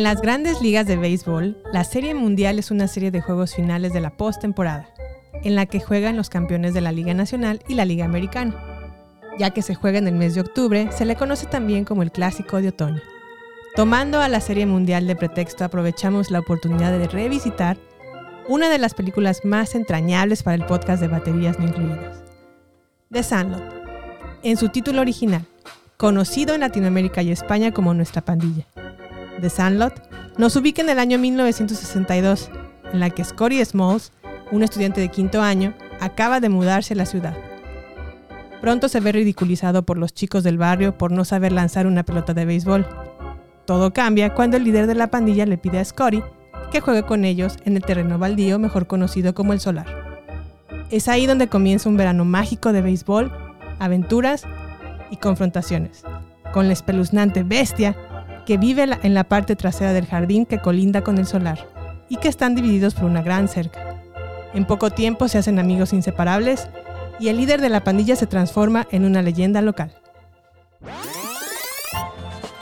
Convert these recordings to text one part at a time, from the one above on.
En las grandes ligas de béisbol, la Serie Mundial es una serie de juegos finales de la postemporada, en la que juegan los campeones de la Liga Nacional y la Liga Americana. Ya que se juega en el mes de octubre, se le conoce también como el Clásico de Otoño. Tomando a la Serie Mundial de pretexto, aprovechamos la oportunidad de revisitar una de las películas más entrañables para el podcast de baterías no incluidas, The Sandlot, en su título original, conocido en Latinoamérica y España como Nuestra Pandilla. The Sandlot nos ubica en el año 1962, en la que Scotty Smalls, un estudiante de quinto año, acaba de mudarse a la ciudad. Pronto se ve ridiculizado por los chicos del barrio por no saber lanzar una pelota de béisbol. Todo cambia cuando el líder de la pandilla le pide a Scotty que juegue con ellos en el terreno baldío mejor conocido como el solar. Es ahí donde comienza un verano mágico de béisbol, aventuras y confrontaciones, con la espeluznante bestia que vive en la parte trasera del jardín que colinda con el solar y que están divididos por una gran cerca. En poco tiempo se hacen amigos inseparables y el líder de la pandilla se transforma en una leyenda local.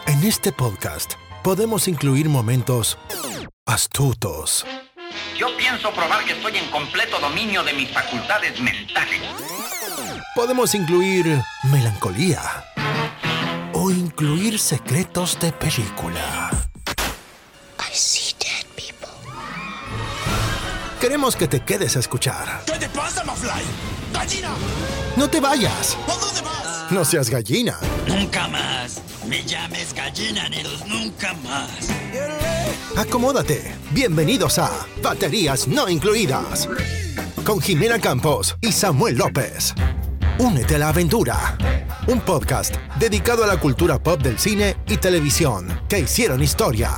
En este podcast podemos incluir momentos astutos. Yo pienso probar que estoy en completo dominio de mis facultades mentales. Podemos incluir melancolía o incluir secretos de película. I see dead people. Queremos que te quedes a escuchar. ¿Qué te pasa, Mafly? ¡Gallina! No te vayas. ¿A dónde vas? No seas gallina. Nunca más. Me llames gallina, Neros, nunca más. Acomódate. Bienvenidos a Baterías No Incluidas. Con Jimena Campos y Samuel López. Únete a la aventura. Un podcast dedicado a la cultura pop del cine y televisión que hicieron historia.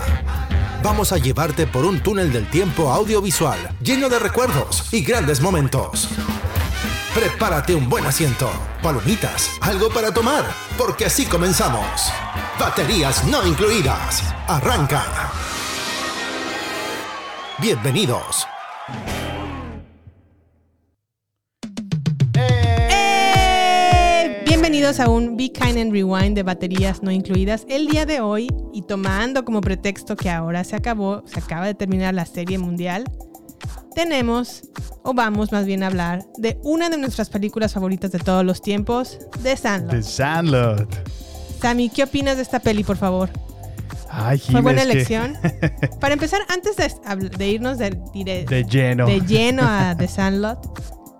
Vamos a llevarte por un túnel del tiempo audiovisual lleno de recuerdos y grandes momentos. Prepárate un buen asiento, palomitas, algo para tomar, porque así comenzamos. Baterías no incluidas. Arranca. Bienvenidos. Bienvenidos a un Be Kind and Rewind de baterías no incluidas. El día de hoy, y tomando como pretexto que ahora se acabó, se acaba de terminar la serie mundial, tenemos, o vamos más bien a hablar, de una de nuestras películas favoritas de todos los tiempos, The Sandlot. The Sandlot. Sammy, ¿qué opinas de esta peli, por favor? Ay, ¿Fue buena es que- elección? Para empezar, antes de, de irnos de, dire- De lleno. de lleno a The Sandlot,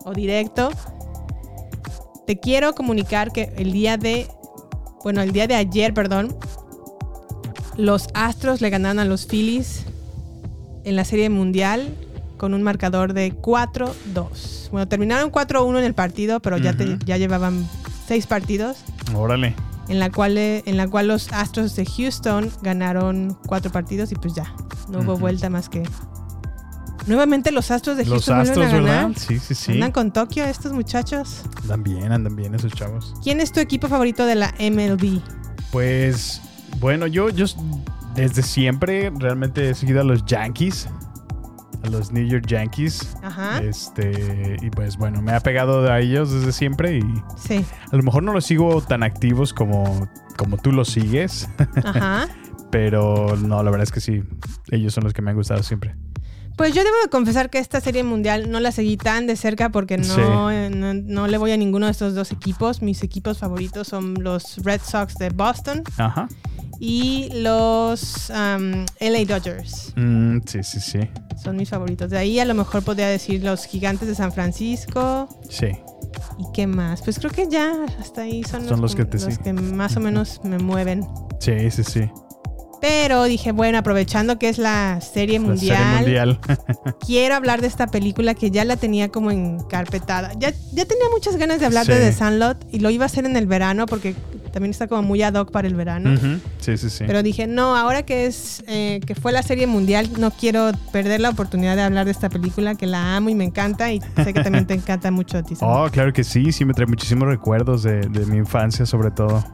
o directo, te quiero comunicar que el día de, bueno, el día de ayer, perdón, los Astros le ganaron a los Phillies en la Serie Mundial con un marcador de 4-2. Bueno, terminaron 4-1 en el partido, pero ya, te- ya llevaban seis partidos Órale. en la cual eh, en la cual los Astros de Houston ganaron cuatro partidos y pues ya no hubo vuelta más que nuevamente los Astros de Los Houston vuelven Astros, a ganar ¿verdad? Sí, sí, sí. andan con Tokio estos muchachos Andan bien, andan bien esos chavos. ¿quién es tu equipo favorito de la MLB? Pues, bueno, yo, yo desde siempre realmente he seguido a los Yankees. A los New York Yankees. Ajá Este, y pues bueno, me ha pegado a ellos desde siempre y sí a lo mejor no los sigo tan activos como, como tú los sigues, ajá pero no, la verdad es que sí, ellos son los que me han gustado siempre. Pues yo debo de confesar que esta serie mundial no la seguí tan de cerca porque no, Sí. eh, no, no le voy a ninguno de estos dos equipos. Mis equipos favoritos son los Red Sox de Boston Ajá. y los um, LA Dodgers. Mm, sí, sí, sí. Son mis favoritos. De ahí a lo mejor podría decir los gigantes de San Francisco. Sí. ¿Y qué más? Pues creo que ya hasta ahí son, Son los que te los siguen. que más o menos me mueven. Sí, sí, sí. Pero dije, bueno, aprovechando que es la serie La mundial, serie mundial. quiero hablar de esta película que ya la tenía como encarpetada. Ya, ya tenía muchas ganas de hablar Sí. de The Sandlot y lo iba a hacer en el verano porque también está como muy ad hoc para el verano. Sí, sí, sí. Pero dije, no, ahora que es eh, que fue la serie mundial, no quiero perder la oportunidad de hablar de esta película que la amo y me encanta y sé que también te encanta mucho a ti. Oh, claro que sí, sí me trae muchísimos recuerdos de, de mi infancia sobre todo.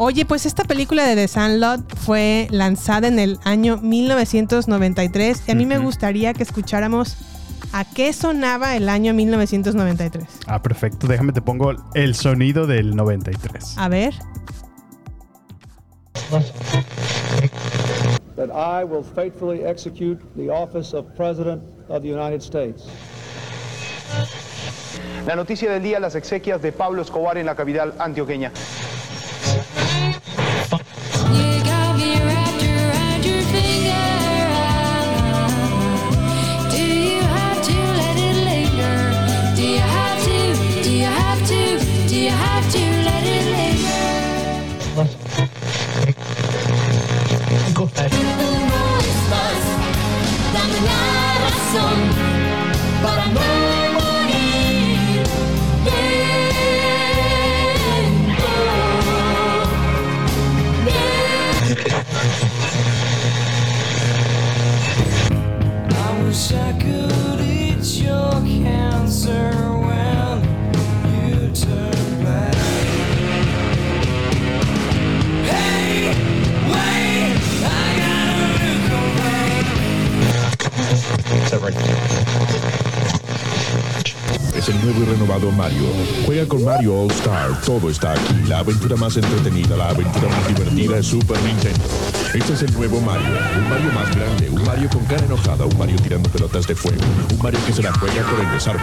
Oye, pues esta película de The Sandlot fue lanzada en el año 1993 y a mí me gustaría que escucháramos a qué sonaba el año 1993. Ah, perfecto. Déjame te pongo el sonido del 93. A ver. that I will faithfully execute the office of President of the United States. La noticia del día, las exequias de Pablo Escobar en la capital antioqueña. Nuevo y renovado Mario. Juega con Mario All Star. Todo está aquí. La aventura más entretenida, la aventura más divertida es Super Nintendo. Este es el nuevo Mario. Un Mario más grande, un Mario con cara enojada, un Mario tirando pelotas de fuego. Un Mario que se la juega por el desarme.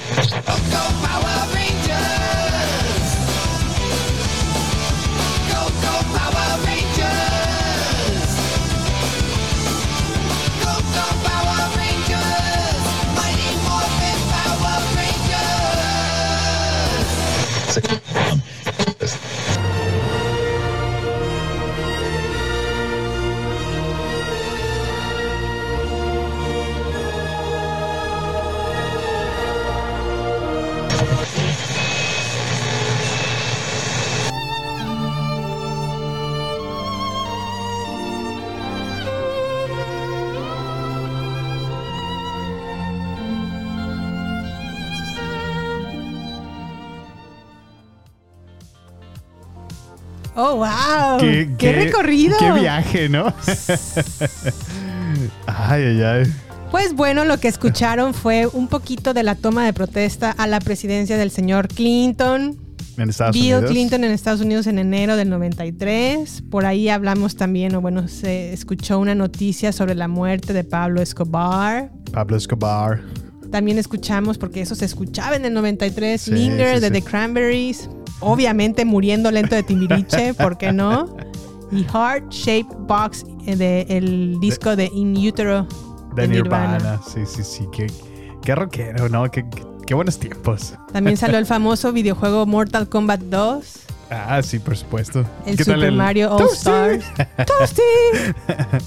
¡Qué, recorrido! ¡Qué viaje, ¿no? ay, ay, ay. Pues bueno, lo que escucharon fue un poquito de la toma de protesta a la presidencia del señor Clinton. En Estados Bill Unidos. Clinton en Estados Unidos en enero del 93. Por ahí hablamos también, o bueno, se escuchó una noticia sobre la muerte de Pablo Escobar. Pablo Escobar. También escuchamos, porque eso se escuchaba en el 93, Sí, Linger sí, de sí. The Cranberries. Obviamente muriendo lento de Timbiriche, ¿por qué no? Y Heart Shaped Box eh, de el disco de In Utero De Nirvana. Sí, sí, sí. Qué, qué rockero, ¿no? Qué, qué- qué buenos tiempos. También salió el famoso videojuego Mortal Kombat 2. Ah, sí, por supuesto. El ¿Qué tal Super Mario All Toasty? Stars. ¡Toasty!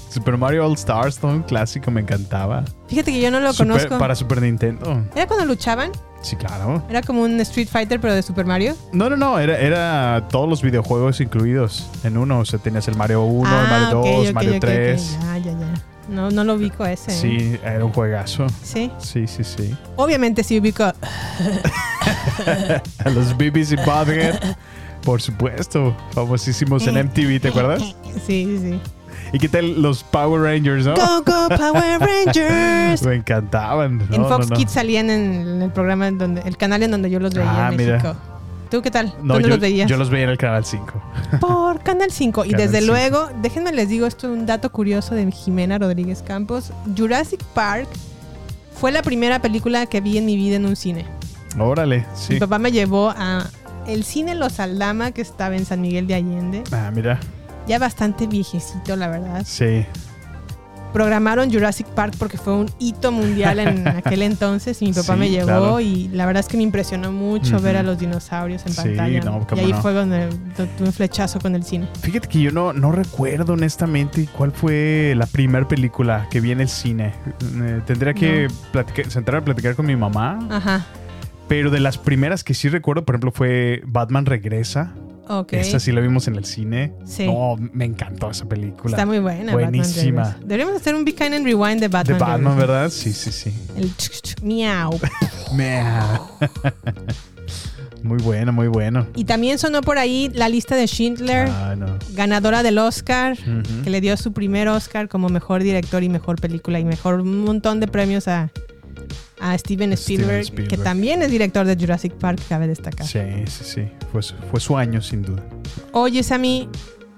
Super Mario All Stars, todo un clásico, me encantaba. Fíjate que yo no lo Super- conozco. Para Super Nintendo. ¿Era cuando luchaban? Sí, claro. ¿Era como un Street Fighter pero de Super Mario? No, no, no, era, era todos los videojuegos incluidos en uno. O sea, tenías el Mario 1, el Mario 2, ok, ok, Mario ok, ok. 3. Ya, ya, ya. No, no lo ubico ese. ¿eh? Sí, era un juegazo. Sí. Sí, sí, sí. Obviamente sí ubico. A los BBC Butthead, por supuesto. Famosísimos en MTV, ¿te acuerdas? Sí, sí, sí. ¿Y qué tal los Power Rangers, no? Go, go, Power Rangers. Me encantaban. en Fox no, no. Kids salían en, el programa, en donde, el canal en donde yo los veía Ah, en mira. México. ¿Tú qué tal? No, ¿Dónde yo, los veías? yo los veía en el canal 5. Por Canal 5. Y Canal desde 5. luego, déjenme les digo esto, un dato curioso de Jimena Rodríguez Campos. Jurassic Park fue la primera película que vi en mi vida en un cine. Órale, sí. Mi papá me llevó a el cine Los Aldama, que estaba en San Miguel de Allende. Ah, mira. Ya bastante viejecito, la verdad. Sí. Programaron Jurassic Park porque fue un hito mundial en aquel entonces y mi papá Sí, me llevó claro. y la verdad es que me impresionó mucho ver a los dinosaurios en Sí, pantalla. no, y ahí no. fue donde tu- tuve un flechazo con el cine. Fíjate que yo no, no recuerdo honestamente cuál fue la primera película que vi en el cine. Eh, tendría que platicar- sentar a platicar con mi mamá. Ajá. Pero de las primeras que sí recuerdo, por ejemplo, fue Batman Regresa. Ok. Esa sí la vimos en el cine. Sí. No, me encantó esa película. Está muy buena. Batman Buenísima. Deberíamos hacer un Be Kind and Rewind de De Batman. Batman, Regresa. ¿verdad? Sí, sí, sí. El miau. Mea. Muy bueno, muy bueno. Y también sonó por ahí la lista de Schindler, Ah, no. ganadora del Oscar, que le dio su primer Oscar como mejor director y mejor película y mejor un montón de premios a, a Steven Spielberg, Spielberg. que también es director de Jurassic Park, cabe destacar. Sí, sí, sí. Fue, fue su año, sin duda. Oye, Sammy,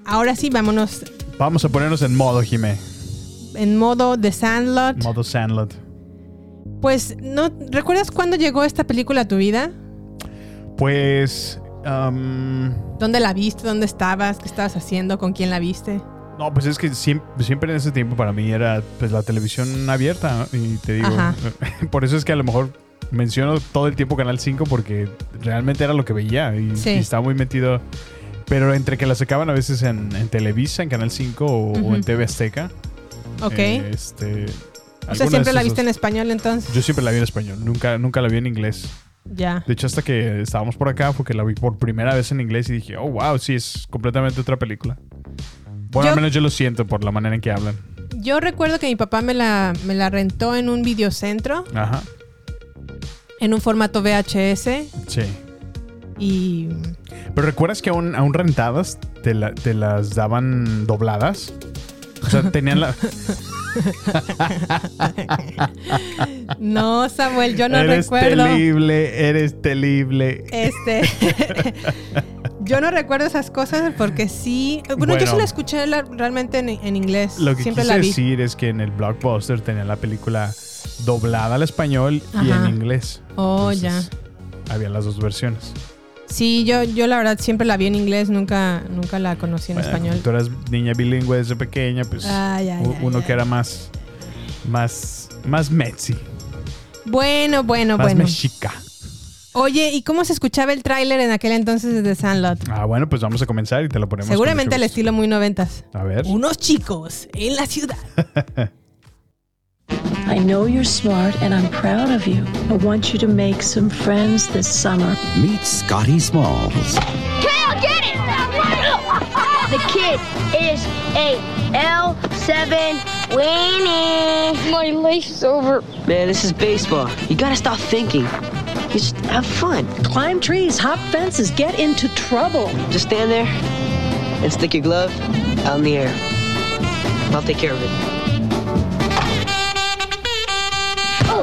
ahora sí vámonos Vamos a ponernos en modo, Jimé. en modo The Sandlot. Modo Sandlot. Pues, ¿no recuerdas cuándo llegó esta película a tu vida? Pues. am, ¿Dónde la viste? ¿Dónde estabas? ¿Qué estabas haciendo? ¿Con quién la viste? no, pues es que siempre, siempre en ese tiempo para mí era pues la televisión abierta. ¿no? Y te digo. Ajá. Por eso es que a lo mejor menciono todo el tiempo Canal 5 porque realmente era lo que veía y, Sí. y estaba muy metido. Pero entre que la sacaban a veces en, en Televisa, en Canal 5 o, o Ujú. en TV Azteca. Ok. eh, este, o sea, siempre la viste en español entonces. Yo siempre la vi en español, nunca, nunca la vi en inglés. Ya. De hecho, hasta que estábamos por acá, porque la vi por primera vez en inglés y dije, oh, wow, sí, es completamente otra película. Bueno, Yo- al menos yo lo siento por la manera en que hablan. Yo recuerdo que mi papá me la, me la rentó en un videocentro, Ajá, en un formato VHS. sí. Y Pero ¿recuerdas que aún, aún rentadas te, la- te las daban dobladas? O sea, tenían la... no, Samuel, yo no eres recuerdo. terrible, eres terrible. Este. yo no recuerdo esas cosas porque sí. Bueno, yo sí la escuché la- realmente en, en inglés. Lo que Siempre quise la vi. decir es que en el blockbuster tenían la película doblada al español y Ajá. en inglés. Oh, Entonces, Había las dos versiones. ya. Sí, yo, yo la verdad siempre la vi en inglés, nunca, nunca la conocí en Bueno, español. Tú eras niña bilingüe desde pequeña, pues ay, u- ay, uno ay. que era más, más, más metzi, Bueno, bueno, más bueno. mexica. Oye, ¿y cómo se escuchaba el tráiler en aquel entonces de The Sandlot? Ah, bueno, pues vamos a comenzar y te lo ponemos. Seguramente mucho estilo muy noventas. A ver. Unos chicos en la ciudad. I know you're smart and I'm proud of you. I want you to make some friends this summer. Meet Scotty Smalls. Kale, get it! The kid is a L7 weenie. My life's over. Man, this is baseball. You gotta stop thinking. You just have fun. Climb trees, hop fences, get into trouble. Just stand there and stick your glove out in the air. I'll take care of it.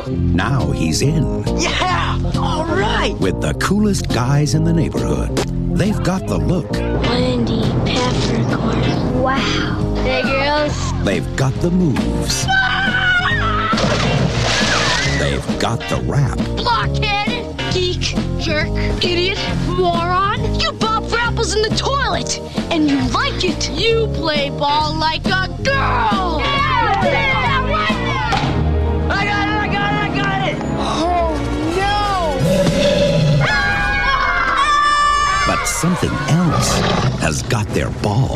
Now he's in Yeah! All right! with the coolest guys in the neighborhood. They've got the look, Wendy Peppercorn. Wow. Hey, girls. they've got the moves, they've got the rap. Blockhead. Geek. Jerk. Idiot. Moron. You bob for apples in the toilet. And you like it. You play ball like a girl. I got it! I got something else has got their ball.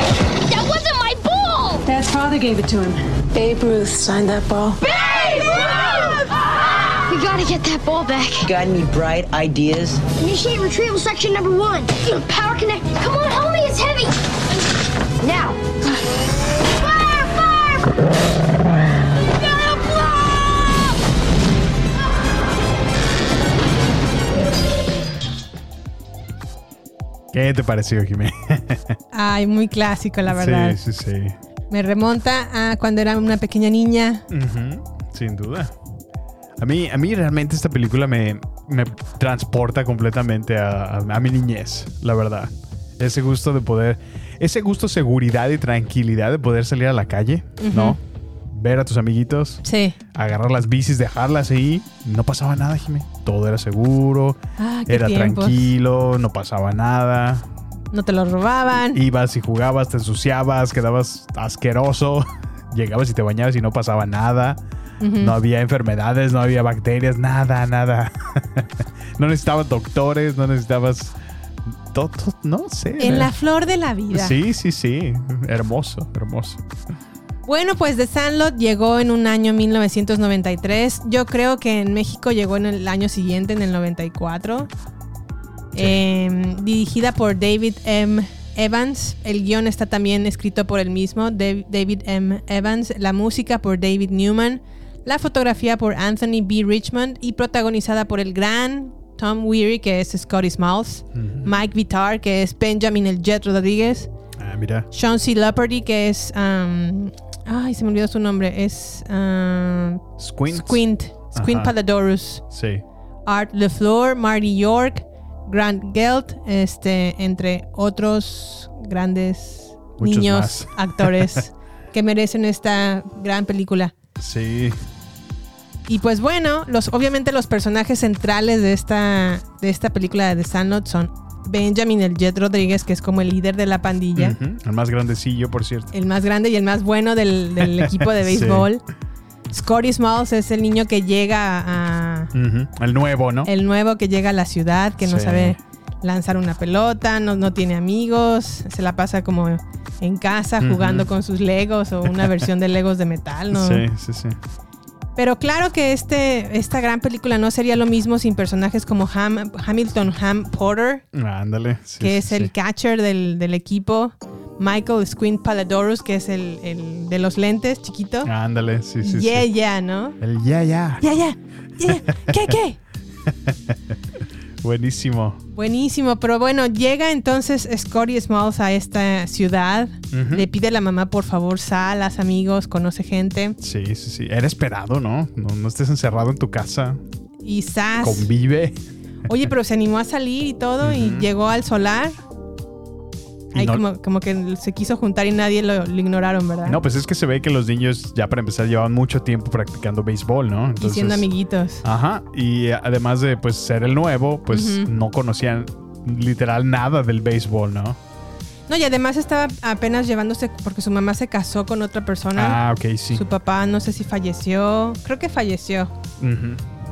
That wasn't my ball. Dad's father gave it to him. Babe Ruth signed that ball. Babe Ruth! We gotta get that ball back. Got any bright ideas? Initiate retrieval section number one. Power connect. Come on, help me. It's heavy. Now. Fire! Fire! ¿Qué te pareció, Jimé? Ay, muy clásico, la verdad. Sí, sí, sí. Me remonta a cuando era una pequeña niña. Sin duda. A mí, a mí realmente esta película me, me transporta completamente a, a- a mi niñez, la verdad. Ese gusto de poder, ese gusto, seguridad y tranquilidad de poder salir a la calle, ¿no? Ver a tus amiguitos, Sí. agarrar las bicis, dejarlas ahí, no pasaba nada, Jimé. Todo era seguro, Ah, era tiempos. tranquilo, no pasaba nada. No te lo robaban. Ibas y jugabas, te ensuciabas, quedabas asqueroso. Llegabas y te bañabas y no pasaba nada. No había enfermedades, no había bacterias, nada, nada. no necesitabas doctores, no necesitabas. Todo, no sé. En la flor de la vida. Sí, sí, sí. Hermoso, hermoso. Bueno, pues The Sandlot llegó en un año 1993. Yo creo que en México llegó en el año siguiente, en el 94. Eh, dirigida por David M. Evans. El guion está también escrito por el mismo, Dav- David M. Evans. La música por David Newman. La fotografía por Anthony B. Richmond y protagonizada por el gran Tom Weary, que es Scotty Smalls, Mike Vitar, que es Benjamin el Jet Rodríguez, Ah, mira. Sean C. Leopardy, que es. um, ay, se me olvidó su nombre. Es. um, Squint. Squint. Squint. Paladorus. Sí. Art LeFleur, Marty York, Grant Gelt, este, entre otros grandes Muchos niños más. actores que merecen esta gran película. Sí. Y pues bueno, los, obviamente los personajes centrales de esta, de esta película de The Sandlot son Benjamin el Jet Rodríguez, que es como el líder de la pandilla. El más grandecillo, por cierto. el más grande y el más bueno del, del equipo de Sí. béisbol. Scotty Smalls es el niño que llega a. El nuevo, ¿no? el nuevo que llega a la ciudad, que no Sí. sabe lanzar una pelota, no, no tiene amigos, se la pasa como en casa jugando con sus Legos o una versión de Legos de metal, ¿no? Sí, sí, sí. Pero claro que este, esta gran película no sería lo mismo sin personajes como Ham- Hamilton Ham Porter, Ándale. sí, que sí, es sí. el catcher del, del equipo, Michael Squint Paladorus, que es el, el de los lentes, chiquito. Ándale, sí, sí, yeah, yeah, ¿no? El ya, ya. Ya, ya, ya, ¿qué, qué? Buenísimo. Buenísimo, pero bueno, llega entonces Scotty Smalls a esta ciudad, le pide a la mamá, por favor, sal, haz amigos, conoce gente, Sí, sí, sí. Era esperado, ¿no? No, no estés encerrado en tu casa. y sas. Convive. Oye, pero se animó a salir y todo, y llegó al solar. Ahí no- como, como que se quiso juntar y nadie lo, lo ignoraron, ¿verdad? No, pues es que se ve que los niños ya para empezar llevan mucho tiempo practicando béisbol, ¿no? y siendo amiguitos. Ajá. Y además de pues ser el nuevo, pues no conocían literal nada del béisbol, ¿no? No, y además estaba apenas llevándose, porque su mamá se casó con otra persona. Ah, ok, sí. Su papá no sé si falleció, creo que falleció.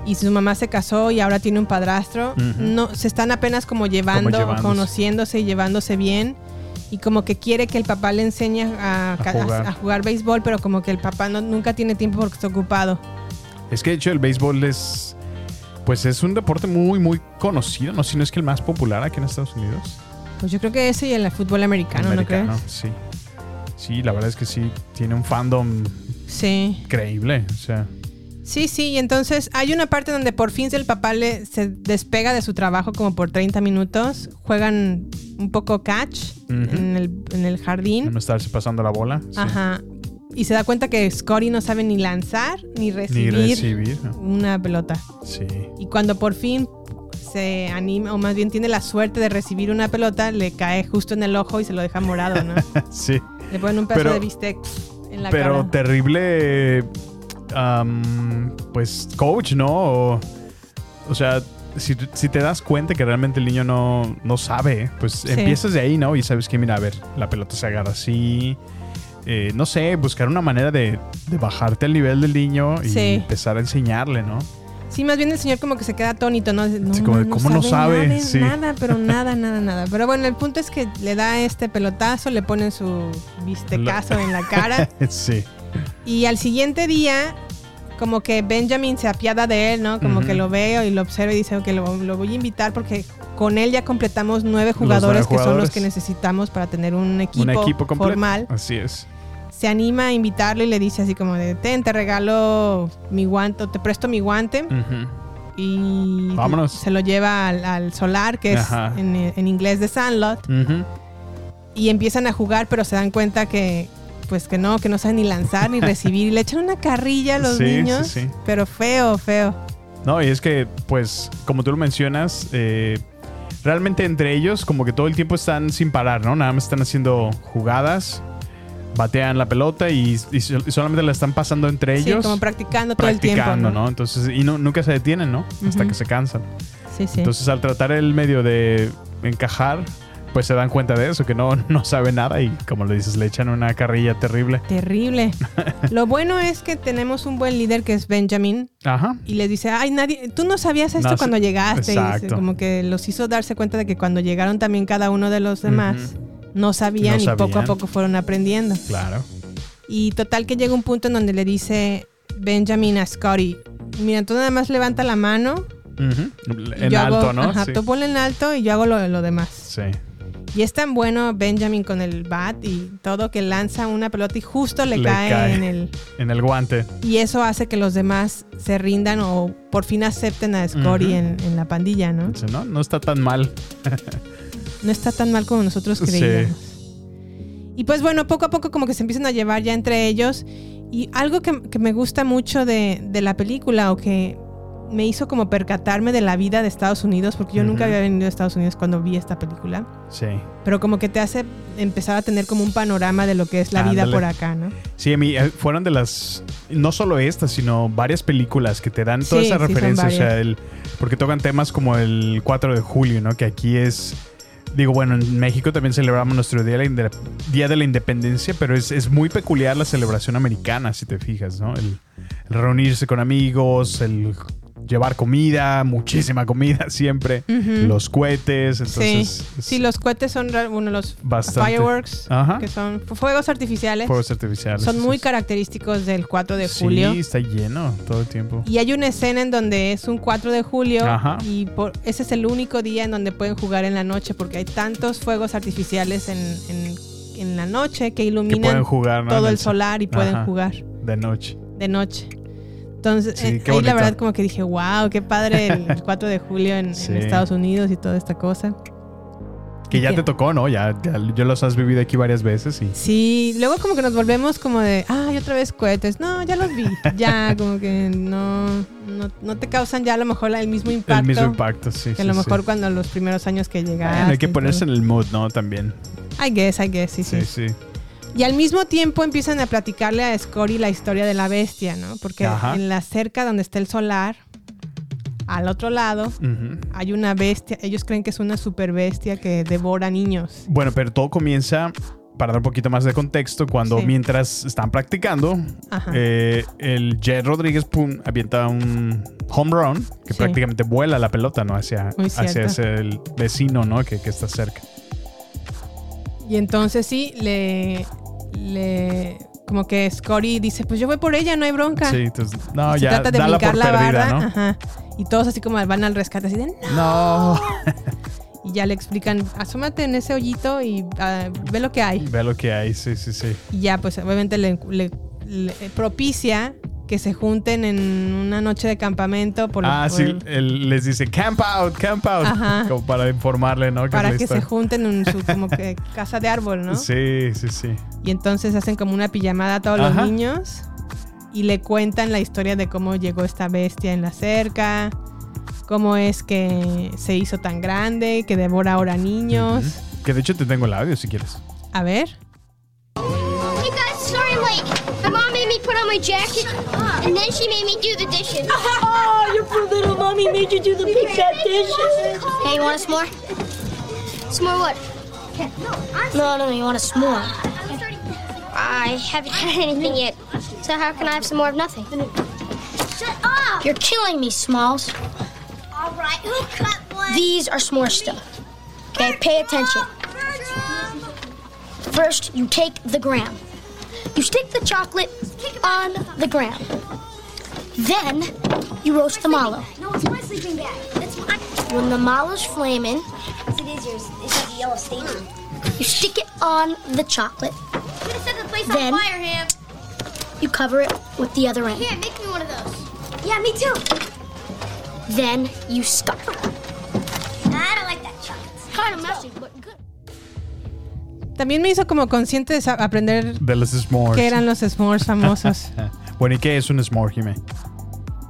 Y su mamá se casó y ahora tiene un padrastro. No, se están apenas como llevando, conociéndose y llevándose bien. Y como que quiere que el papá le enseñe a, jugar. a jugar béisbol, pero como que el papá no, nunca tiene tiempo porque está ocupado. Es que de hecho el béisbol es pues es un deporte muy muy conocido, no si no es que el más popular aquí en Estados Unidos. Pues yo creo que ese y el fútbol americano, Americano, ¿no crees? sí. Sí, la verdad es que sí tiene un fandom Sí. increíble, o sea, Sí, sí, y entonces hay una parte donde por fin el papá le, se despega de su trabajo como por 30 minutos, juegan un poco catch en, el, en el jardín. no estarse pasando la bola. sí. Ajá. Y se da cuenta que Scotty no sabe ni lanzar ni Ni recibir, una pelota. Sí. Y cuando por fin se anima, o más bien tiene la suerte de recibir una pelota, le cae justo en el ojo y se lo deja morado, ¿no? sí. le ponen un pedazo Pero- de bistec en la Pero cara. terrible am, pues coach, ¿no? O, o sea, si, si te das cuenta que realmente el niño no, no sabe, pues Sí. empiezas de ahí, ¿no? Y sabes que, mira, a ver, la pelota se agarra así. Eh, no sé, buscar una manera de, de bajarte al nivel del niño y Sí. empezar a enseñarle, ¿no? Sí, más bien el señor como que se queda atónito, ¿no? No, Sí, como ¿cómo no sabe? Nada, Sí. nada, pero nada, nada, nada. Pero bueno, el punto es que le da este pelotazo, le ponen su bistecazo en la cara. sí. Y al siguiente día, como que Benjamin se apiada de él, ¿no? Como que lo veo y lo observo y dice, ok, lo, lo voy a invitar porque con él ya completamos nueve jugadores nueve que son los que necesitamos para tener un equipo, Un equipo completo. formal. Así es. Se anima a invitarlo y le dice así como de, ten, te regalo mi guante, te presto mi guante. Y Vámonos. se lo lleva al, al solar, que es en, en inglés de Sandlot. Y empiezan a jugar, pero se dan cuenta que pues que no, que no saben ni lanzar ni recibir. Y le echan una carrilla a los Sí, sí, niños. sí. Pero feo, feo. No, y es que, pues, como tú lo mencionas, eh, realmente entre ellos, como que todo el tiempo están sin parar, ¿no? Nada más están haciendo jugadas, batean la pelota y, y sol- y solamente la están pasando entre Sí, ellos. como practicando todo el tiempo. practicando, ¿no? ¿no? Entonces, y no- nunca se detienen, ¿no? Hasta que se cansan. Sí, sí. Entonces, al tratar el medio de encajar, pues se dan cuenta de eso, que no, no sabe nada y, como le dices, le echan una carrilla terrible. Terrible. Lo bueno es que tenemos un buen líder que es Benjamin. Ajá. Y les dice, ay, nadie, tú no sabías esto No cuando llegaste. Y como que los hizo darse cuenta de que cuando llegaron también cada uno de los demás, no sabían No y poco a poco fueron aprendiendo. Claro. Y total que llega un punto en donde le dice Benjamin a Scotty, mira, tú nada más levanta la mano. En yo alto, hago- ¿no? Ajá, Sí. tú ponle en alto y yo hago lo, lo demás. Sí. Y es tan bueno Benjamin con el bat y todo que lanza una pelota y justo le, Le cae, cae. en el... En el guante. Y eso hace que los demás se rindan o por fin acepten a Ujú. en, en la pandilla, ¿no? No, no está tan mal. No está tan mal como nosotros creíamos. Y pues bueno, poco a poco como que se empiezan a llevar ya entre ellos. Y algo que, que me gusta mucho de, de la película o que me hizo como percatarme de la vida de Estados Unidos, porque yo nunca había venido a Estados Unidos cuando vi esta película, Sí. pero como que te hace empezar a tener como un panorama de lo que es la vida por acá, ¿no? Sí, a mí eh, fueron de las. No solo estas, sino varias películas que te dan toda Sí, esa sí, referencia. O sea, el, porque tocan temas como el 4 de julio, ¿no? Que aquí es. Digo, bueno, en México también celebramos nuestro Día de la, Día de la Independencia, pero es, es muy peculiar la celebración americana, si te fijas, ¿no? El, el reunirse con amigos, el llevar comida, muchísima comida siempre, los cohetes, entonces. sí, sí, los cohetes son uno de los Bastante. fireworks, Ajá. que son fu- fuegos artificiales. Fuegos artificiales. Son muy característicos del 4 de julio. Sí, está lleno todo el tiempo. Y hay una escena en donde es un 4 de julio Ajá. y por, ese es el único día en donde pueden jugar en la noche porque hay tantos fuegos artificiales en, en- en la noche que que iluminan pueden jugar ¿no? todo el solar y pueden Ajá, jugar de noche. de noche. Entonces, Sí, eh, ahí la verdad como que dije, wow, qué padre el, el 4 de julio en, en Sí. Estados Unidos y toda esta cosa. Que ya ¿Qué? te tocó, ¿no? Ya, ya, ya los has vivido aquí varias veces y Sí, luego como que nos volvemos como de, ay, otra vez cohetes. No, ya los vi. Ya, como que no, no, no te causan ya a lo mejor el mismo impacto. el mismo impacto, sí. Que a sí, lo sí. mejor cuando los primeros años que llegaste. Bueno, hay que ponerse en el mood, ¿no? También. I guess, I guess, sí, sí, Sí, sí. Y al mismo tiempo empiezan a platicarle a Scotty la historia de la bestia, ¿no? Porque Ajá. en la cerca donde está el solar, al otro lado, hay una bestia. Ellos creen que es una super bestia que devora niños. Bueno, pero todo comienza, para dar un poquito más de contexto, cuando Sí. mientras están practicando, eh, el Jet Rodríguez pum, avienta un home run que Sí. prácticamente vuela la pelota, ¿no? Hacia, hacia ese vecino, ¿no? Que, que está cerca. Y entonces sí, le. le como que Scotty dice, pues yo voy por ella, no hay bronca. Sí, entonces, no, Se ya, trata de dala brincar por la perdida, barra. ¿no? Ajá. Y todos así como van al rescate, así de no. No. Y ya le explican, asómate en ese hoyito y ah, ve lo que hay. Ve lo que hay, sí, sí, sí. Y ya, pues obviamente le, le- le propicia que se junten en una noche de campamento por, ah, por- sí, él les dice camp out, camp out. Ajá. Como para informarle, ¿no? para que se junten en su como que casa de árbol, ¿no? Sí, sí, sí. Y entonces hacen como una pijamada a todos Ajá. los niños y le cuentan la historia de cómo llegó esta bestia en la cerca, cómo es que se hizo tan grande, que devora ahora niños. Que de hecho te tengo el audio si quieres. A ver. Hey guys, sorry. My mom made me put on my jacket, and then she made me do the dishes. Oh, your poor little mommy made you do the big fat dishes. Hey, you want a s'more? S'more what? No, no, you want a s'more. I haven't had anything yet. So how can I have some more of nothing? Shut up! You're killing me, Smalls. All right, who cut one? These are s'more stuff. Okay, pay attention. First, you take the graham. You stick the chocolate on the ground. Then, you roast the mallow. No, it's my sleeping bag. That's mine. When the mallow's flaming, Yes, it is yours. It's like a yellow stain you stick it on the chocolate. I'm gonna set the place Then- on fire, Ham. You cover it with the other end. Here, make me one of those. Yeah, me too. Then, you stuff. I don't like that chocolate. Kind of messy, but good. También me hizo como consciente de aprender De los s'mores. qué eran los s'mores famosos. bueno, ¿y qué es un s'more, Jimé?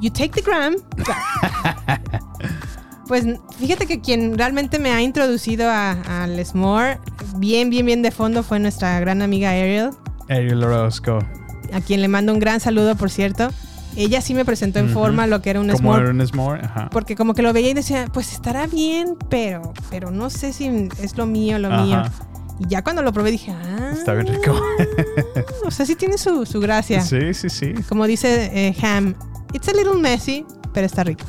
You take the gram. Pues fíjate que quien realmente me ha introducido a- al s'more bien, bien, bien de fondo fue nuestra gran amiga Ariel, Ariel Orozco. a quien le mando un gran saludo, por cierto. Ella sí me presentó en forma lo que era un ¿Cómo s'more. era un s'more? Ajá. Porque como que lo veía y decía, pues estará bien, pero, pero no sé si es lo mío, lo Ajá. mío. Y ya cuando lo probé dije, ah, Está bien rico. o sea, sí tiene su, su gracia. sí, sí, sí. Como dice eh, Ham, it's a little messy, pero está rico.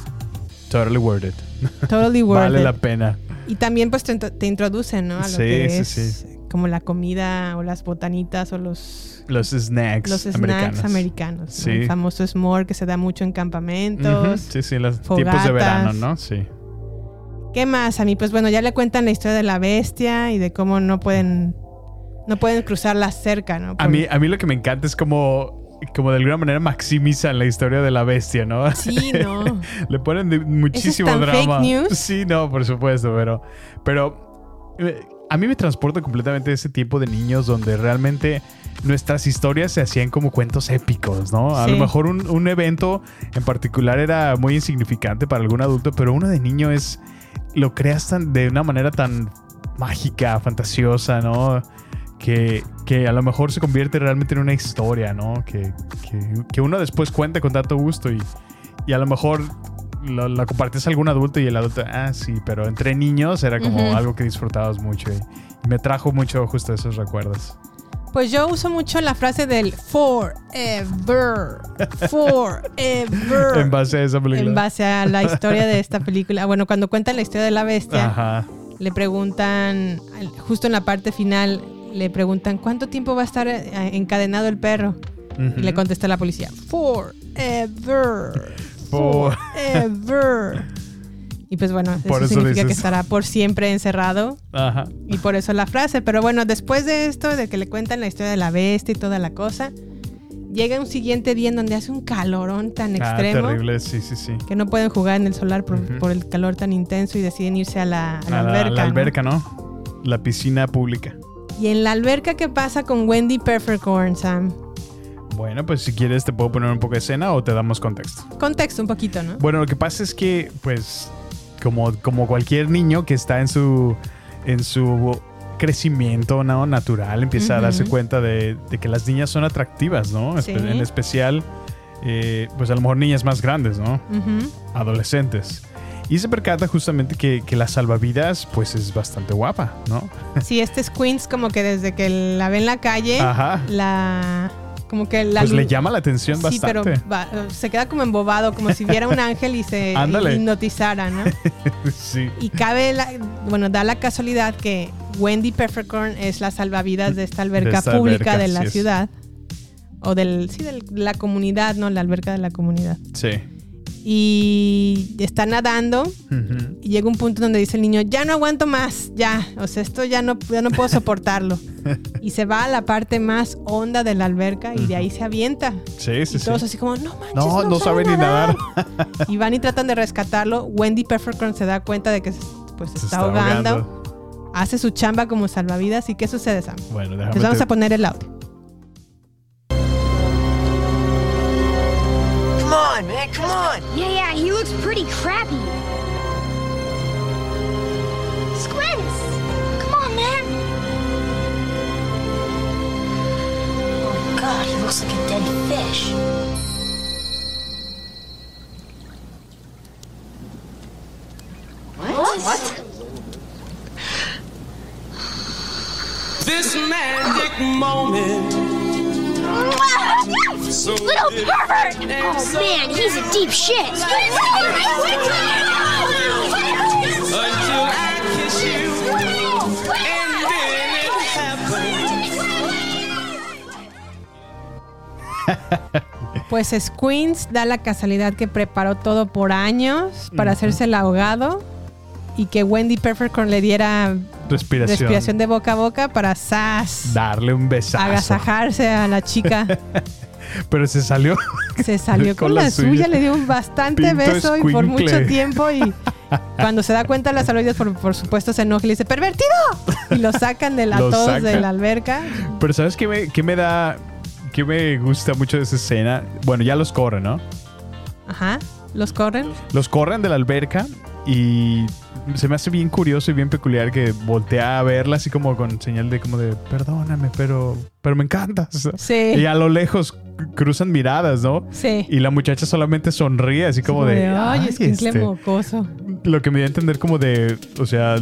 Totally worth it. Totally worth vale it. la pena. Y también pues te, te introducen, ¿no? A lo Sí, que sí, es sí. como la comida o las botanitas o los, Los snacks los snacks americanos. americanos. ¿no? Sí. El famoso s'more que se da mucho en campamentos. Sí, sí, los fogatas. tiempos de verano, ¿no? Sí. ¿Qué más a mí? Pues bueno, ya le cuentan la historia de la bestia y de cómo no pueden no pueden cruzar la cerca, ¿no? A mí, a mí lo que me encanta es como, como de alguna manera maximizan la historia de la bestia, ¿no? Sí, no. Le ponen de- muchísimo tan drama. fake news? Sí, no, por supuesto, pero, pero eh, a mí me transporta completamente ese tiempo de niños donde realmente nuestras historias se hacían como cuentos épicos, ¿no? A Sí. lo mejor un, un evento en particular era muy insignificante para algún adulto, pero uno de niño es lo creas tan, de una manera tan mágica, fantasiosa, ¿no? Que, que a lo mejor se convierte realmente en una historia, ¿no? Que, que- que uno después cuenta con tanto gusto y, y a lo mejor lo- la compartes a algún adulto y el adulto, ah, sí, pero entre niños era como algo que disfrutabas mucho y, y me trajo mucho justo esos recuerdos. Pues yo uso mucho la frase del forever. Forever. En base a esa película. En base a la historia de esta película. Bueno, cuando cuentan la historia de la bestia, Ajá. le preguntan, justo en la parte final, le preguntan, ¿cuánto tiempo va a estar eh, encadenado el perro? Y le contesta la policía, forever. For- Forever. Y pues bueno, eso, Por eso significa que estará por siempre encerrado. Ajá. Y por eso la frase. Pero bueno, después de esto, de que le cuentan la historia de la bestia y toda la cosa, llega un siguiente día en donde hace un calorón tan Ah, extremo terrible, sí, sí, sí. que no pueden jugar en el solar por, el calor tan intenso y deciden irse a la, a la A la, alberca. la ¿no? alberca, ¿no? La piscina pública. Y en la alberca, ¿qué pasa con Wendy Peppercorn, Sam? Bueno, pues si quieres te puedo poner un poco de escena o te damos contexto. Contexto un poquito, ¿no? Bueno, lo que pasa es que, pues, como, como cualquier niño que está en su, en su crecimiento ¿no? natural, empieza a darse cuenta de, de que las niñas son atractivas, ¿no? Sí. En especial, eh, pues a lo mejor niñas más grandes, ¿no? Adolescentes. Y se percata justamente que, que la salvavidas, pues, es bastante guapa, ¿no? Sí, este es Queens como que desde que la ve en la calle, Ajá. la... Como que la Pues le llama la atención Sí, pero bastante. va- se queda como embobado, como si viera un ángel y se Ándale. hipnotizara, ¿no? sí. Y cabe la, bueno, da la casualidad que Wendy Peppercorn es la salvavidas de esta alberca De esta pública alberca, de la es. ciudad. O del, sí, de la comunidad, ¿no? La alberca de la comunidad. Sí. Y está nadando y llega un punto donde dice el niño, ya no aguanto más, ya, o sea, esto ya no, ya no puedo soportarlo. y se va a la parte más honda de la alberca y de ahí se avienta. Sí, sí, y sí. todos así como, no manches, No, no, sabe ni nadar. y van y tratan de rescatarlo. Wendy Peppercorn se da cuenta de que se, pues, se Se está, ahogando. ahogando. Hace su chamba como salvavidas. ¿Y qué sucede, Sam? Bueno, déjame Les vamos te- a poner el audio. On, man, come on. Yeah, yeah, he looks pretty crappy. Squints! Come on, man. Oh, God, he looks like a dead fish. What? What? This magic moment. So Little pervert! Oh, man, he's a deep shit. until I kiss you, and then it happened. Pues Squints da la casualidad que preparó todo por años para hacerse el ahogado y que Wendy Peppercorn le diera Respiración. respiración de boca a boca para ¡zas! Darle un besazo. agasajarse a la chica. Pero se salió. Se salió con, la, suya, le dio un bastante Pinto beso y por mucho tiempo y cuando se da cuenta las salvavidas por, por supuesto se enoja y le dice ¡pervertido! y lo sacan de la todos de la alberca. Pero ¿sabes qué me, qué me da? ¿Qué me gusta mucho de esa escena? Bueno, ya los corren, ¿no? Ajá, los corren. Los corren de la alberca y se me hace bien curioso y bien peculiar que voltea a verla así como con señal de como de perdóname, pero, pero me encantas. Sí. Y a lo lejos cruzan miradas, ¿no? Sí. Y la muchacha solamente sonríe así como de... ay, "Ay, es que este". mocoso. Lo que me dio a entender como de, o sea,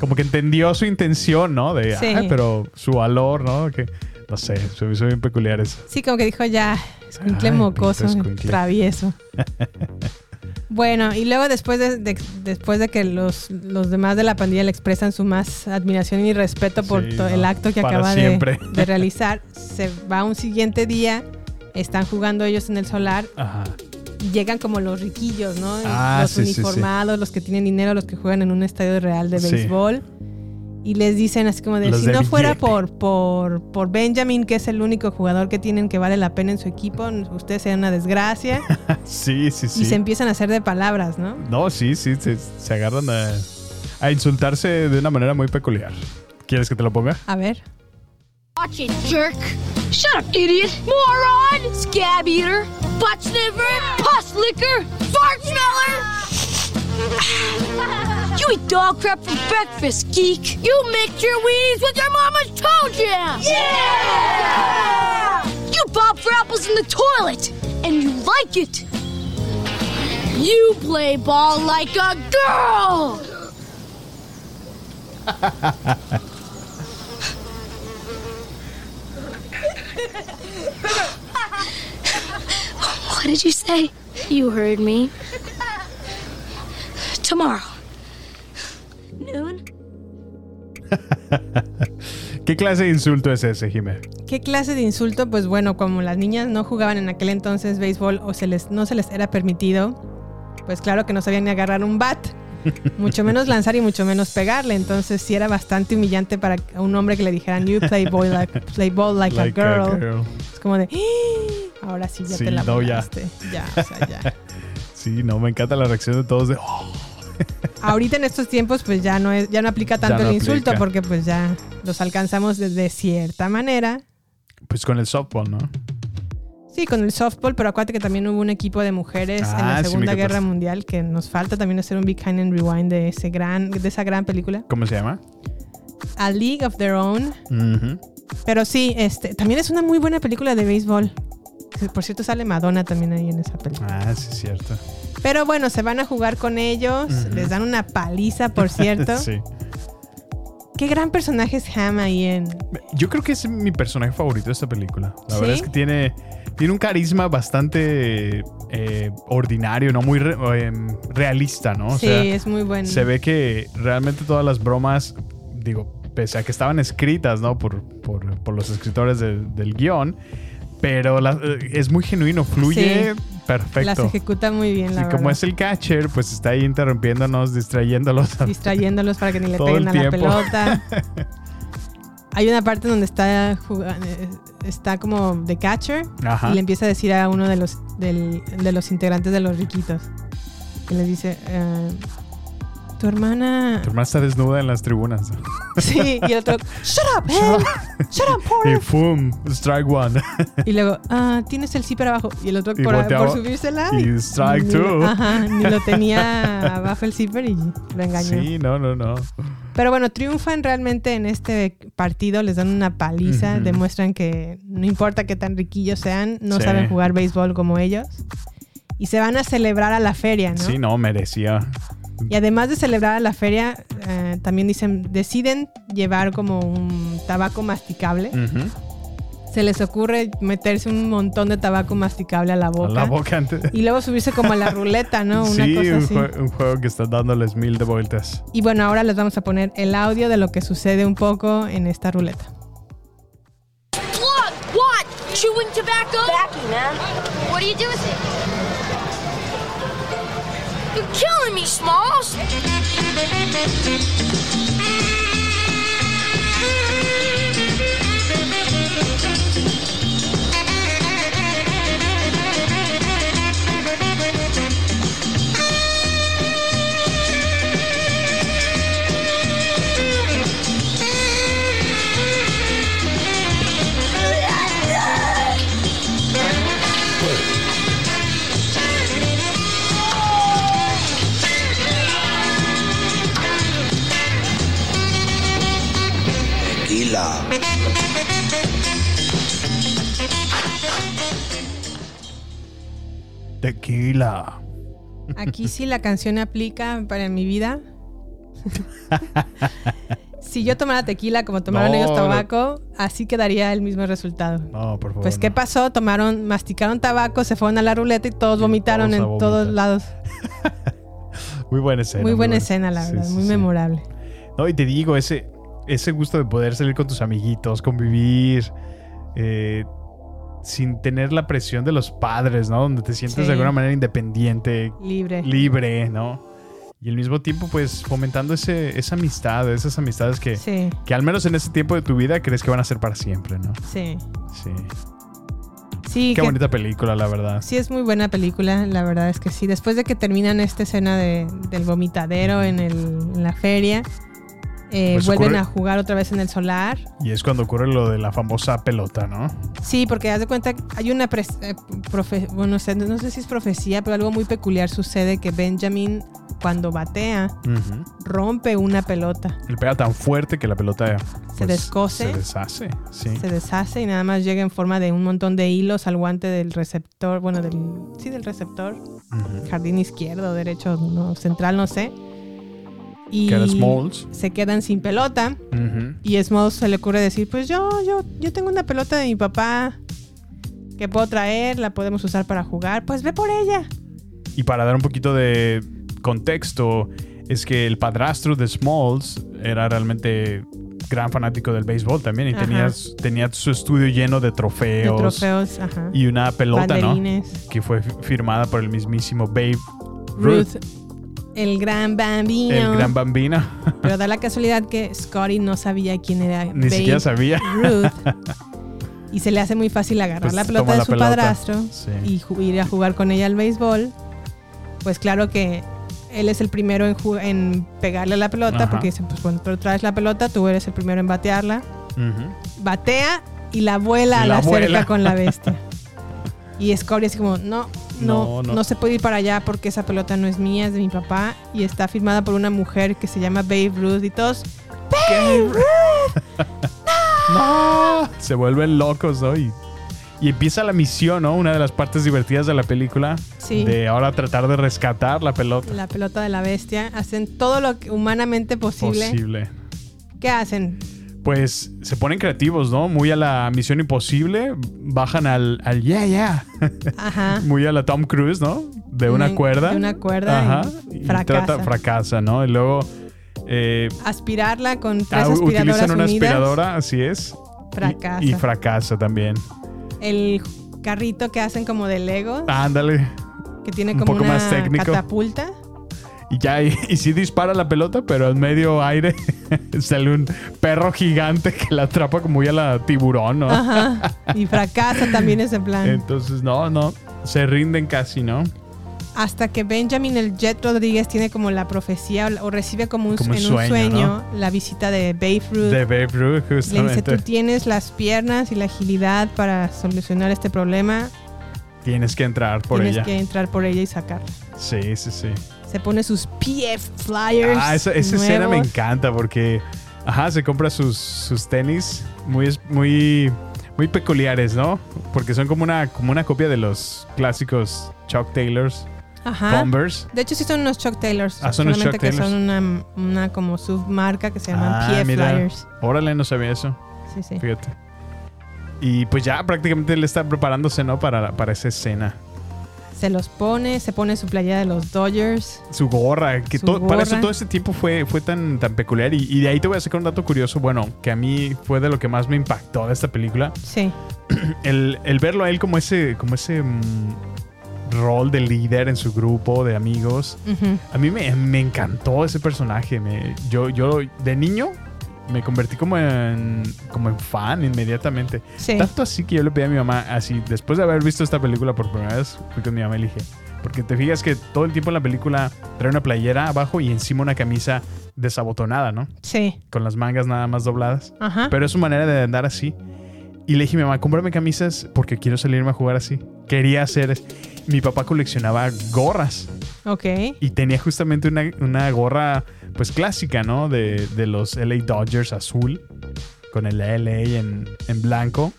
como que entendió su intención, ¿no? De, Sí. "Ay, pero su valor, ¿no? Que, no sé, se me hizo bien peculiar eso. Sí, como que dijo ya, escuincle Ay, mocoso, travieso. bueno, y luego después de, de- después de que los, los demás de la pandilla le expresan su más admiración y respeto por Sí, no, el acto que acaba de, realizar, se va un siguiente día, están jugando ellos en el solar Ajá. llegan como los riquillos, ¿no? Ah, los sí, sí, sí. uniformados, los que tienen dinero, los que juegan en un estadio real de béisbol. Y les dicen así como de, Los si de no fuera por, por, por Benjamin, que es el único jugador que tienen que vale la pena en su equipo, ustedes sean una desgracia. Sí, sí, sí. Y se empiezan a hacer de palabras, ¿no? No, sí, sí, se, se agarran a, a insultarse de una manera muy peculiar. ¿Quieres que te lo ponga? A ver. Watch it, jerk. Shut up, idiot. Moron. Scab eater. Butt sniffer. Pus licker. Fart smeller. you eat dog crap for breakfast, geek. You mix your weenies with your mama's toe jam. Yeah! You bob for apples in the toilet, and you like it. You play ball like a girl. What did you say? You heard me. Tomorrow. Noon? ¿Qué clase de insulto es ese, Jimé? ¿Qué clase de insulto? Pues bueno, como las niñas no jugaban en aquel entonces béisbol o se les, no se les era permitido, pues claro que no sabían ni agarrar un bat, mucho menos lanzar y mucho menos pegarle. Entonces sí era bastante humillante para un hombre que le dijeran, you play ball like, play ball like, Like a, a girl. Es como de, "Ah, ahora sí ya Sí, te la no, ya. Ya, o sea, ya. Sí, no, me encanta la reacción de todos de... "Oh". Ahorita en estos tiempos pues ya no es, ya no aplica tanto no el insulto aplica. porque pues ya los alcanzamos de, de cierta manera. Pues con el softball, ¿no? Sí, con el softball, pero acuérdate que también hubo un equipo de mujeres en Ah, la me Segunda. Guerra Mundial que nos falta también hacer un Big Kind and Rewind de ese gran, de esa gran película. ¿Cómo se llama? A League of Their Own. Pero sí, este, también es una muy buena película de béisbol. Por cierto, sale Madonna también ahí en esa película. Ah, sí, es cierto. Pero bueno, se van a jugar con ellos. Les dan una paliza, por cierto. sí. Qué gran personaje es Ham ahí en. Yo creo que es mi personaje favorito de esta película. La ¿Sí? verdad es que tiene, tiene un carisma bastante eh, ordinario, no muy re- em, realista, ¿no? O sí, sea, es muy bueno. se ve que realmente todas las bromas, digo, pese a que estaban escritas, ¿no? Por, por, por los escritores del- del guion, pero la- eh, es muy genuino, fluye Sí. Perfecto. Las ejecuta muy bien, la y como es el catcher, pues está ahí interrumpiéndonos, distrayéndolos. distrayéndolos para que ni le peguen a la pelota. Hay una parte donde está jugando, está como de catcher Ajá. y le empieza a decir a uno de los del- de los integrantes de los riquitos que le dice eh, tu hermana Tu hermana está desnuda en las tribunas. sí y el otro shut up man shut up y Porter". ¡pum! Strike one. y luego ah tienes el zipper abajo y el otro Y por, volteaba por subírsela y strike ni- two. ajá, ni lo tenía abajo el zipper y lo engañó Sí, no, no, no. Pero bueno, triunfan realmente en este partido, les dan una paliza, demuestran que no importa qué tan riquillos sean, no Sí. saben jugar béisbol como ellos. Y se van a celebrar a la feria, ¿no? Sí, no, merecía. Y además de celebrar a la feria, eh, también dicen, deciden llevar como un tabaco masticable. Ujú. Se les ocurre meterse un montón de tabaco masticable a la A boca. la boca antes. Y luego subirse como a la ruleta, ¿no? Una sí, cosa un, así. jue- un juego que está dándoles mil de vueltas. Y bueno, ahora les vamos a poner el audio de lo que sucede un poco en esta ruleta. Look! What? Chewing tobacco? Tobacco, man. What do you do with it? You're killing me, Smalls! Tequila. Tequila. Aquí sí la canción aplica para mi vida. si yo tomara tequila como tomaron No, ellos tabaco, así quedaría el mismo resultado. No, por favor. Pues, ¿qué no. pasó? Tomaron, masticaron tabaco, se fueron a la ruleta y todos vomitaron todos en todos lados. Muy buena escena. muy buena escena, la Sí, verdad, sí, muy sí. memorable. No, y te digo, ese, ese gusto de poder salir con tus amiguitos, convivir, eh, sin tener la presión de los padres, ¿no? Donde te sientes Sí. de alguna manera independiente, Libre. libre, ¿no? Y al mismo tiempo, pues, fomentando ese, esa amistad, esas amistades que, Sí. que al menos en ese tiempo de tu vida crees que van a ser para siempre, ¿no? Sí. Sí. Sí, Qué que- bonita película, la verdad. Sí, es muy buena película, la verdad es que sí. Después de que terminan esta escena de- del vomitadero en, el- en la feria, eh, Pues vuelven ocurre- a jugar otra vez en el solar. Y es cuando ocurre lo de la famosa pelota, ¿no? Sí, porque haz de cuenta, hay una, pres- eh, profe- bueno, no sé, no sé si es profecía, pero algo muy peculiar sucede que Benjamin, cuando batea, rompe una pelota. Le pega tan fuerte que la pelota Se descose. Se deshace, sí. Se deshace y nada más llega en forma de un montón de hilos al guante del receptor, bueno, del, sí, del receptor, jardín izquierdo, derecho, no, central, no sé. Y Smalls. se quedan sin pelota. Ujú. Y a Smalls se le ocurre decir, pues yo, yo, yo tengo una pelota de mi papá que puedo traer, la podemos usar para jugar, pues ve por ella. Y para dar un poquito de contexto, es que el padrastro de Smalls era realmente gran fanático del béisbol también y tenía, tenía su estudio lleno de De trofeos. trofeos, ajá. Y una pelota, ¿no? Que fue firmada por el mismísimo Babe Ruth, Ruth, el gran bambino. el gran bambino. Pero da la casualidad que Scotty no sabía quién era Ni Babe siquiera sabía. Ruth. Y se le hace muy fácil agarrar Pues la pelota de la su pelota. padrastro Sí. y ir a jugar con ella al béisbol. Pues claro que él es el primero en, pegarle la pelota Ajá. porque dice, pues cuando tú traes la pelota, tú eres el primero en batearla. Batea y la vuela Y a la la, cerca con la bestia. Y Scotty así como, no, no, No, no, no. se puede ir para allá porque esa pelota no es mía, es de mi papá. Y está firmada por una mujer que se llama Babe Ruth y todos, ¡Babe Ruth! ¡No! Se vuelven locos, ¿no? Y, y empieza la misión, ¿no? Una de las partes divertidas de la película. Sí. De ahora tratar de rescatar la pelota. La pelota de la bestia. Hacen todo lo que humanamente posible. Posible. ¿Qué hacen? Pues se ponen creativos, ¿no? Muy a la misión imposible. Bajan al, al yeah, yeah. Ajá. Muy a la Tom Cruise, ¿no? De una Una- cuerda. de una cuerda Ajá. y Y fracasa. trata- fracasa, ¿no? Y luego. eh, Aspirarla con tres ah, aspiradoras utilizan una unidas. aspiradora, así es. Fracasa. Y, fracasa también. El carrito que hacen como de Lego, Ándale. que tiene un como poco una más técnico. catapulta. Y ya, y, y sí dispara la pelota, pero en medio aire sale un perro gigante que la atrapa como ya la tiburón, ¿no? Ajá. Y fracasa también ese plan. Entonces, no, no. Se rinden casi, ¿no? Hasta que Benjamin el Jet Rodríguez tiene como la profecía o, o recibe como, un, Como en sueño, un sueño la visita de Babe Ruth. De Babe Ruth, Le dice, justamente. tú tienes las piernas y la agilidad para solucionar este problema. Tienes que entrar por tienes ella. que entrar por ella y sacarla. Sí, sí, sí. Se pone sus PF Flyers. Ah, esa, esa escena me encanta porque, ajá, se compra sus, sus tenis muy, muy, muy peculiares, ¿no? Porque son como una, como una copia de los clásicos Chuck Taylors, Ajá. Converse. De hecho, sí son unos Chuck Taylors. Ah, son unos Chuck que Taylors. son una, una como submarca que se llaman Ah, PF mira. Flyers. Órale, no sabía eso. Sí, sí. Fíjate. Y pues ya prácticamente él está preparándose, ¿no? Para, para esa escena. Se los pone, se pone su playera de los Dodgers. Su gorra, que Su todo- para eso gorra. todo ese tiempo fue, fue tan, tan peculiar. Y, y de ahí te voy a sacar un dato curioso, bueno, que a mí fue de lo que más me impactó de esta película. Sí. El, el verlo a él como ese, como ese mm, rol de líder en su grupo de amigos. A mí me, me encantó ese personaje. Me, yo, yo de niño me convertí como en, como en fan inmediatamente. Sí. Tanto así que yo le pedí a mi mamá, así, después de haber visto esta película por primera vez, fui con mi mamá y le dije, porque te fijas que todo el tiempo en la película trae una playera abajo y encima una camisa desabotonada, ¿no? Sí. Con las mangas nada más dobladas. Ajá. Pero es su manera de andar así. Y le dije a mi mamá, cómprame camisas porque quiero salirme a jugar así. Quería hacer... Mi papá coleccionaba gorras Ok. y tenía justamente una, una gorra pues clásica, ¿no? De, de los LA Dodgers azul con el LA en, en blanco.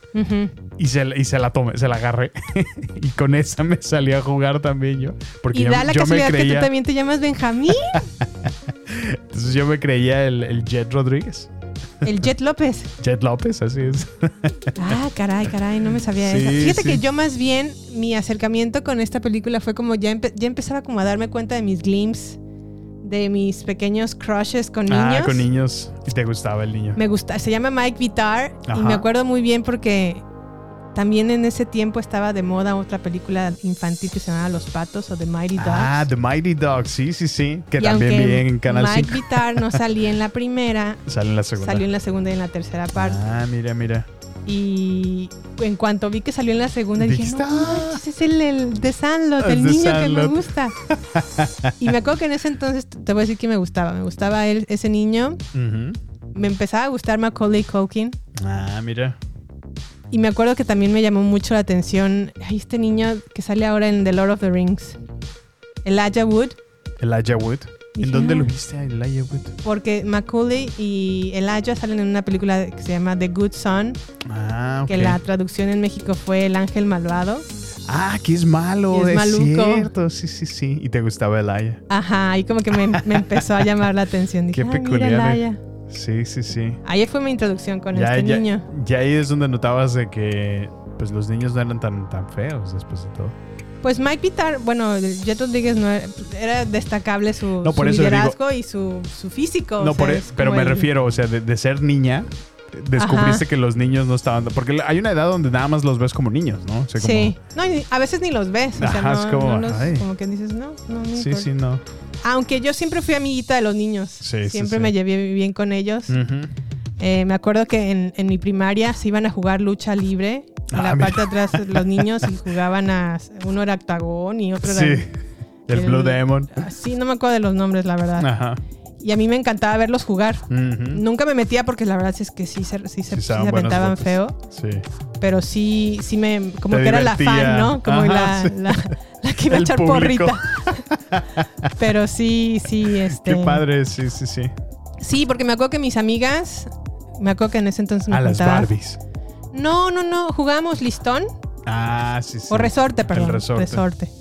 Y se, y se la tomé, se la agarré. y con esa me salí a jugar también yo. Porque Y yo, da la yo me casualidad que tú creía... también te llamas Benjamín. Entonces yo me creía el, el Jet Rodríguez. El Jet López. Jet López, así es. Ah, caray, caray, no me sabía Sí, esa. Fíjate sí. que yo más bien, mi acercamiento con esta película fue como ya, empe- ya empezaba como a darme cuenta de mis glimpses, de mis pequeños crushes con niños. Ah, con niños. Y te gustaba el niño. Me gusta, se llama Mike Vitar y me acuerdo muy bien porque también en ese tiempo estaba de moda otra película infantil que se llamaba Los Patos o The Mighty Ducks. Ah, The Mighty Dogs, sí, sí, sí. Que Y también vi en Canal Mike 5. Vitar no salía en la primera, Sale en la segunda. salió en la segunda y en la tercera parte. Ah, mira, mira. Y en cuanto vi que salió en la segunda, dije, no, manches, es el, el de Sandlot, El de niño que me Sandlot". gusta. y me acuerdo que en ese entonces, te voy a decir que me gustaba. Me gustaba él, ese niño. Me empezaba a gustar Macaulay Culkin. Ah, mira. Y me acuerdo que también me llamó mucho la atención ay, este niño que sale ahora en The Lord of the Rings. Elijah Wood. Elijah Wood. ¿En Dije, dónde ah. lo viste a Elijah Wood? Porque Macaulay y Elijah salen en una película que se llama The Good Son. Ah, ok. Que la traducción en México fue El Ángel Malvado. Ah, que es malo, es es, maluco. cierto. Sí, sí, sí. Y te gustaba Elijah. Ajá, y como que me, me empezó a llamar la atención. Dije, Qué "Ah, mira, peculiar. Elijah". eh. Sí, sí, sí. Ahí fue mi introducción con ya, este ya- niño. ya ahí es donde notabas de que pues los niños no eran tan, tan feos después de todo. Pues Mike Pitar, bueno, Jet Rodríguez no era, era destacable su, No, liderazgo y su, su físico. no, o sea, por, e- es pero me el- refiero, o sea, de, de ser niña, descubriste Ajá. que los niños no estaban... Porque hay una edad donde nada más los ves como niños, ¿no? O sea, como- Sí, no, a veces ni los ves. O sea, Ajá, no, es como, no los- ay. como que dices, no, no, no Sí, sí, no. Aunque yo siempre fui amiguita de los niños. Sí, siempre sí. me llevé bien con ellos. Eh, me acuerdo que en, en mi primaria se iban a jugar lucha libre. En Ah, la mira. parte de atrás los niños y jugaban a... Uno era octagón y otro Sí. era... El, Blue Demon. ah, Sí, no me acuerdo de los nombres, la verdad. Ajá. Y a mí me encantaba verlos jugar. Ujú. Nunca me metía porque la verdad es que sí se, sí se, Sí, se aventaban feo. Sí. Pero sí, sí me... Como Te que era la fan, ¿no? Como Ajá, la, sí. la, la que iba a El echar público. porrita. Pero sí, sí, este... Qué padre, sí, sí, sí. Sí, porque me acuerdo que mis amigas... Me acuerdo que en ese entonces me A las Barbies. No, no, no. Jugábamos listón. Ah, sí, sí. O resorte, perdón. El resorte. resorte.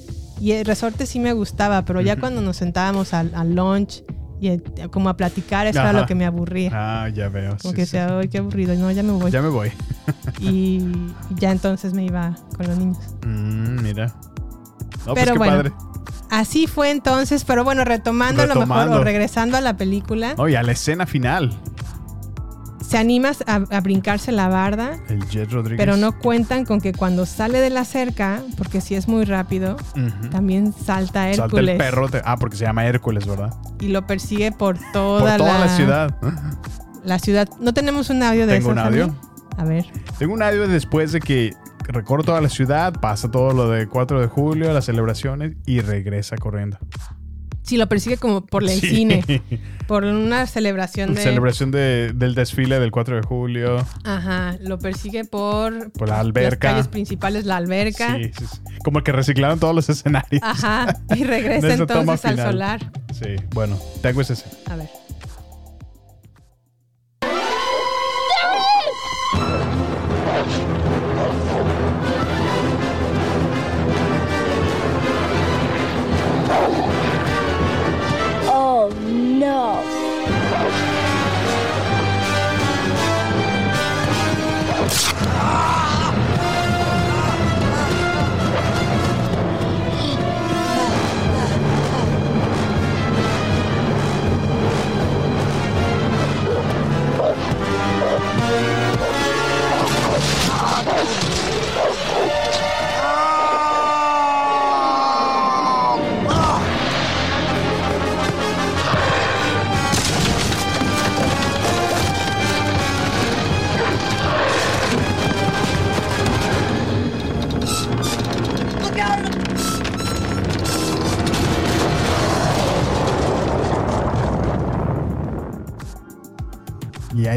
Y el resorte sí me gustaba, pero ya cuando nos sentábamos al, al lunch y eh, como a platicar, eso era lo que me aburría. Ah, ya veo. Como sí, que sí. ay, qué aburrido. No, ya me voy. Ya me voy. Y ya entonces me iba con los niños. Mm, mira. No, pues Pero qué bueno. padre. Así fue entonces, pero bueno, retomando, a lo mejor o regresando a la película, Oye, a la escena final. Se animas a, a brincarse la barda, El Jet Rodríguez. pero no cuentan con que cuando sale de la cerca, porque si es muy rápido, también salta Salta Hércules el perro. te- Ah, porque se llama Hércules, ¿verdad? y lo persigue por Por toda, toda la, ciudad. La ciudad. ¿No tenemos un audio de Tengo un audio. A ver. Tengo un audio después de que recorre toda la ciudad, pasa todo lo de 4 de julio, las celebraciones y regresa corriendo. Sí, lo persigue como por el Sí. cine, por una celebración de... Celebración de- del desfile del 4 de julio. Aja, lo persigue por... Por la alberca. Las calles principales, la alberca. Sí, sí, sí. Como que reciclaron todos los escenarios. Ajá, y regresa entonces al final. solar. Sí, bueno, tengo ese. A ver.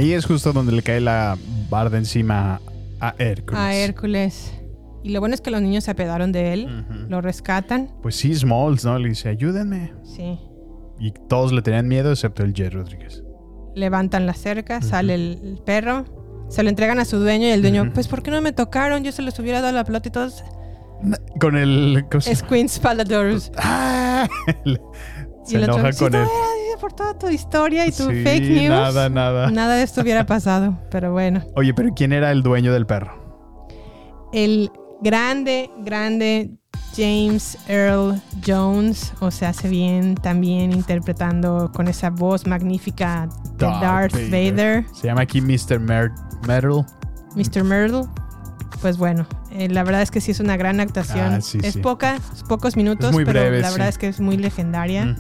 Ahí es justo donde le cae la barda encima a Hércules. A Hércules. Y lo bueno es que los niños se apedaron de él, lo rescatan. Pues sí, Smalls, ¿no? Le dice, ayúdenme. Sí. Y todos le tenían miedo excepto el Jet Rodríguez. Levantan la cerca, sale el, perro, se lo entregan a su dueño y el dueño, pues ¿por qué no me tocaron? Yo se les hubiera dado la pelota y todos. Con el... ¿cómo se- Es Queen's Paladors. Ah, se enoja "Sí, con él. Por toda tu historia y tu Sí, fake news. nada, nada. Nada de esto hubiera pasado, pero bueno. Oye, pero ¿quién era el dueño del perro? El grande, grande James Earl Jones, o sea, hace bien también interpretando con esa voz magnífica de Darth, Vader. Se llama aquí Mr. Mer. Mr. Myrtle. Pues bueno, eh, la verdad es que sí es una gran actuación. Ah, sí, es sí. poca, es pocos minutos, muy pero breve, la sí. verdad es que es muy legendaria.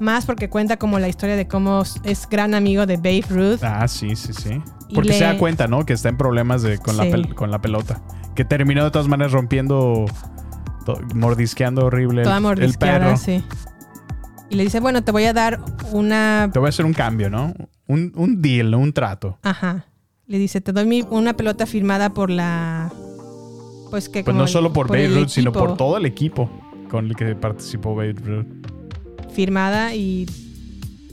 Más porque cuenta como la historia de cómo es gran amigo de Babe Ruth. Ah, sí, sí, sí. Porque se da cuenta, ¿no? Que está en problemas de, con, la pel- con la pelota. Que terminó de todas maneras rompiendo, mordisqueando horrible el- Toda el perro. sí. Y le dice, bueno, te voy a dar una... Te voy a hacer un cambio, ¿no? Un, un deal, un trato. Ajá. Le dice, te doy mi- una pelota firmada por la... Pues que Pues como no el- solo por, Ruth, sino por todo el equipo con el que participó Babe Ruth. Firmada y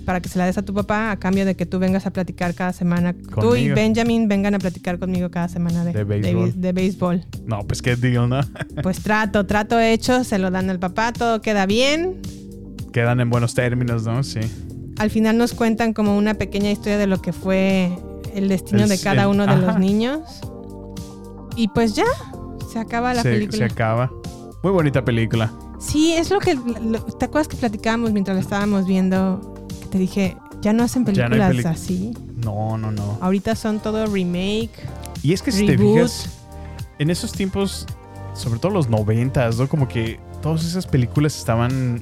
para que se la des a tu papá a cambio de que tú vengas a platicar cada semana. Tú y. Benjamin vengan a platicar conmigo cada semana de, De béisbol. de béisbol. No, pues qué deal, ¿no? Pues trato, trato hecho, se lo dan al papá, todo queda bien. Quedan en buenos términos, ¿no? Sí. Al final nos cuentan como una pequeña historia de lo que fue el destino El- de cada el- uno de ajá. los niños. Y pues ya, se acaba la se, película. se acaba. Muy bonita película. Sí, es lo que. lo- ¿Te acuerdas que platicábamos mientras la estábamos viendo? Que te dije, ya no hacen no películas peli- así. No, no, no. Ahorita son todo remake. Y es que si te fijas, en esos tiempos, sobre todo los noventas, ¿no? Como que todas esas películas estaban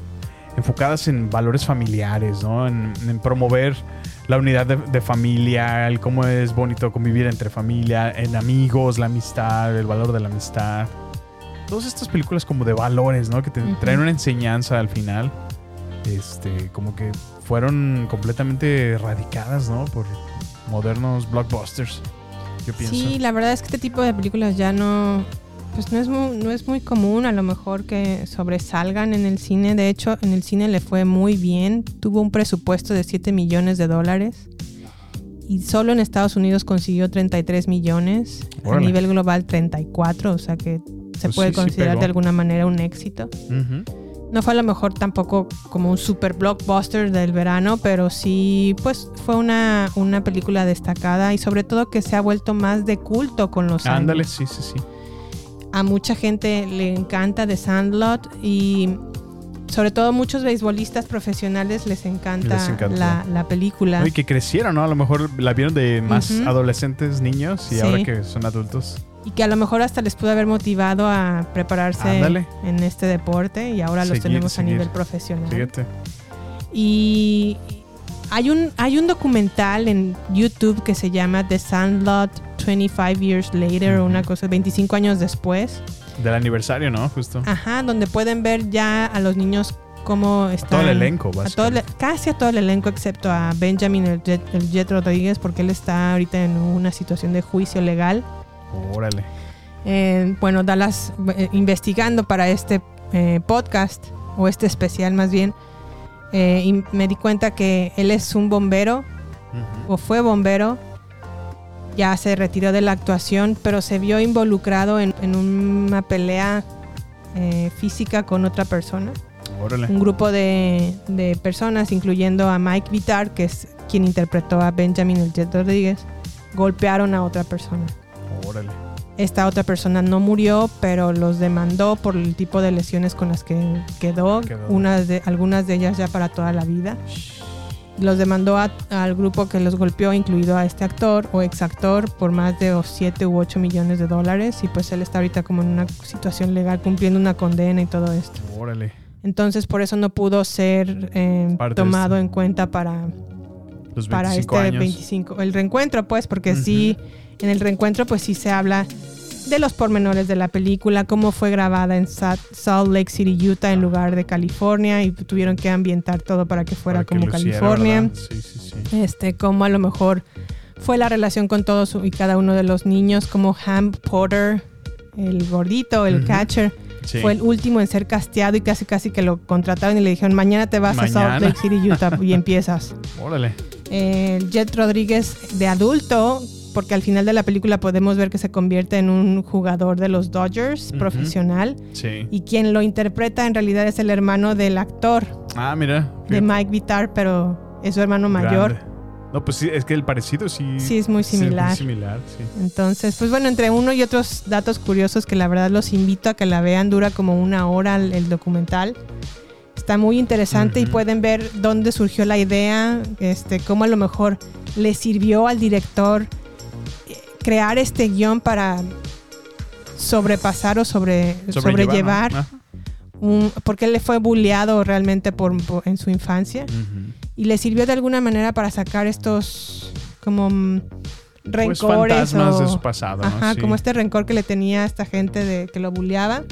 enfocadas en valores familiares, ¿no? En, en promover la unidad de, de familia, el cómo es bonito convivir entre familia, en amigos, la amistad, el valor de la amistad. Todas estas películas como de valores, ¿no? Que te traen una enseñanza al final. Este, como que fueron completamente erradicadas, ¿no? Por modernos blockbusters. Yo pienso. Sí, la verdad es que este tipo de películas ya no. Pues no es, muy, no es muy común a lo mejor que sobresalgan en el cine. De hecho, en el cine le fue muy bien. Tuvo un presupuesto de 7 millones de dólares. Y solo en Estados Unidos consiguió 33 millones. Órale. A nivel global 34. O sea que se Pues puede sí, considerar de alguna manera un éxito. No fue a lo mejor tampoco como un super blockbuster del verano, pero sí, pues fue una, una película destacada y sobre todo que se ha vuelto más de culto con los años. Ándale, sí, sí, sí. A mucha gente le encanta The Sandlot y sobre todo muchos beisbolistas profesionales les encanta, Les la, la película. Y que crecieron, ¿no? A lo mejor la vieron de más adolescentes, niños, y Sí. ahora que son adultos. Y que a lo mejor hasta les pudo haber motivado a prepararse Ándale. en este deporte y ahora los tenemos seguir. a nivel profesional. Fíjate. Y hay un, hay un documental en YouTube que se llama The Sandlot 25 Years Later, o una cosa, 25 años después. Del aniversario, ¿no? Justo. Ajá, donde pueden ver ya a los niños cómo están. todo el elenco, a todo el- casi a todo el elenco, excepto a Benjamin el Jet, el Jet Rodríguez, porque él está ahorita en una situación de juicio legal. Órale. Eh, bueno, Dallas, eh, investigando para este eh, podcast, o este especial más bien, eh, y me di cuenta que él es un bombero, o fue bombero, ya se retiró de la actuación, pero se vio involucrado en, en una pelea eh, física con otra persona. Órale. Un grupo de, de personas, incluyendo a Mike Vitar, que es quien interpretó a Benjamin el Jet Rodríguez, golpearon a otra persona. Órale. Esta otra persona no murió, pero los demandó por el tipo de lesiones con las que quedó, Quedó. unas de, algunas de ellas ya para toda la vida. Los demandó a- al grupo que los golpeó, incluido a este actor o exactor, por más de 7 u 8 millones de dólares. Y pues él está ahorita como en una situación legal cumpliendo una condena y todo esto. Órale. Entonces por eso no pudo ser eh, de tomado en cuenta para, Los 25 para este años. 25. El reencuentro, pues, porque sí, en el reencuentro, pues sí se habla de los pormenores de la película, cómo fue grabada en Sa- Salt Lake City, Utah, en lugar de California, y tuvieron que ambientar todo para que fuera Para que como luciera, California. Sí, sí, sí. Este, cómo a lo mejor fue la relación con todos y cada uno de los niños, como Ham Potter, el gordito, el catcher. Sí. Fue el último en ser casteado y casi casi que lo contrataron y le dijeron, mañana te vas a. Salt Lake City, Utah y empiezas. Órale. Eh, Jet Rodríguez de adulto, porque al final de la película podemos ver que se convierte en un jugador de los Dodgers profesional. Sí. Y quien lo interpreta en realidad es el hermano del actor Ah, mira. de Mike Vitar, pero es su hermano mayor. Grande. No, pues sí, es que el parecido sí. Sí, es muy similar. Es muy similar, sí. Entonces, pues bueno, entre uno y otros datos curiosos que la verdad los invito a que la vean, dura como una hora el, el documental. Está muy interesante y Ujú. pueden ver dónde surgió la idea, este, cómo a lo mejor le sirvió al director crear este guion para sobrepasar o sobre, Sobrellevar, sobrellevar, ¿no? un- porque él le fue bulleado realmente por, por- en su infancia y le sirvió de alguna manera para sacar estos como mm, rencores Pues fantasmas o- de su pasado, ¿no? Ajá, Sí. como este rencor que le tenía a esta gente de que lo bulleaba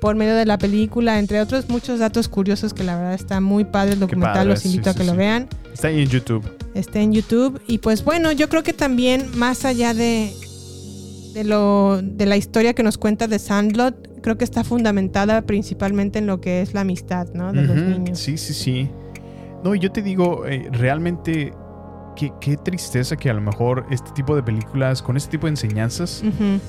por medio de la película, entre otros muchos datos curiosos que la verdad está muy padre el documental, padre, los sí, invito a sí, que lo sí. vean. Está en YouTube. Está en YouTube. Y pues bueno, yo creo que también más allá de, de, lo, de la historia que nos cuenta de Sandlot, creo que está fundamentada principalmente en lo que es la amistad, ¿no? De los niños. Sí, sí, sí. No, y yo te digo, eh, realmente, qué, qué tristeza que a lo mejor este tipo de películas, con este tipo de enseñanzas,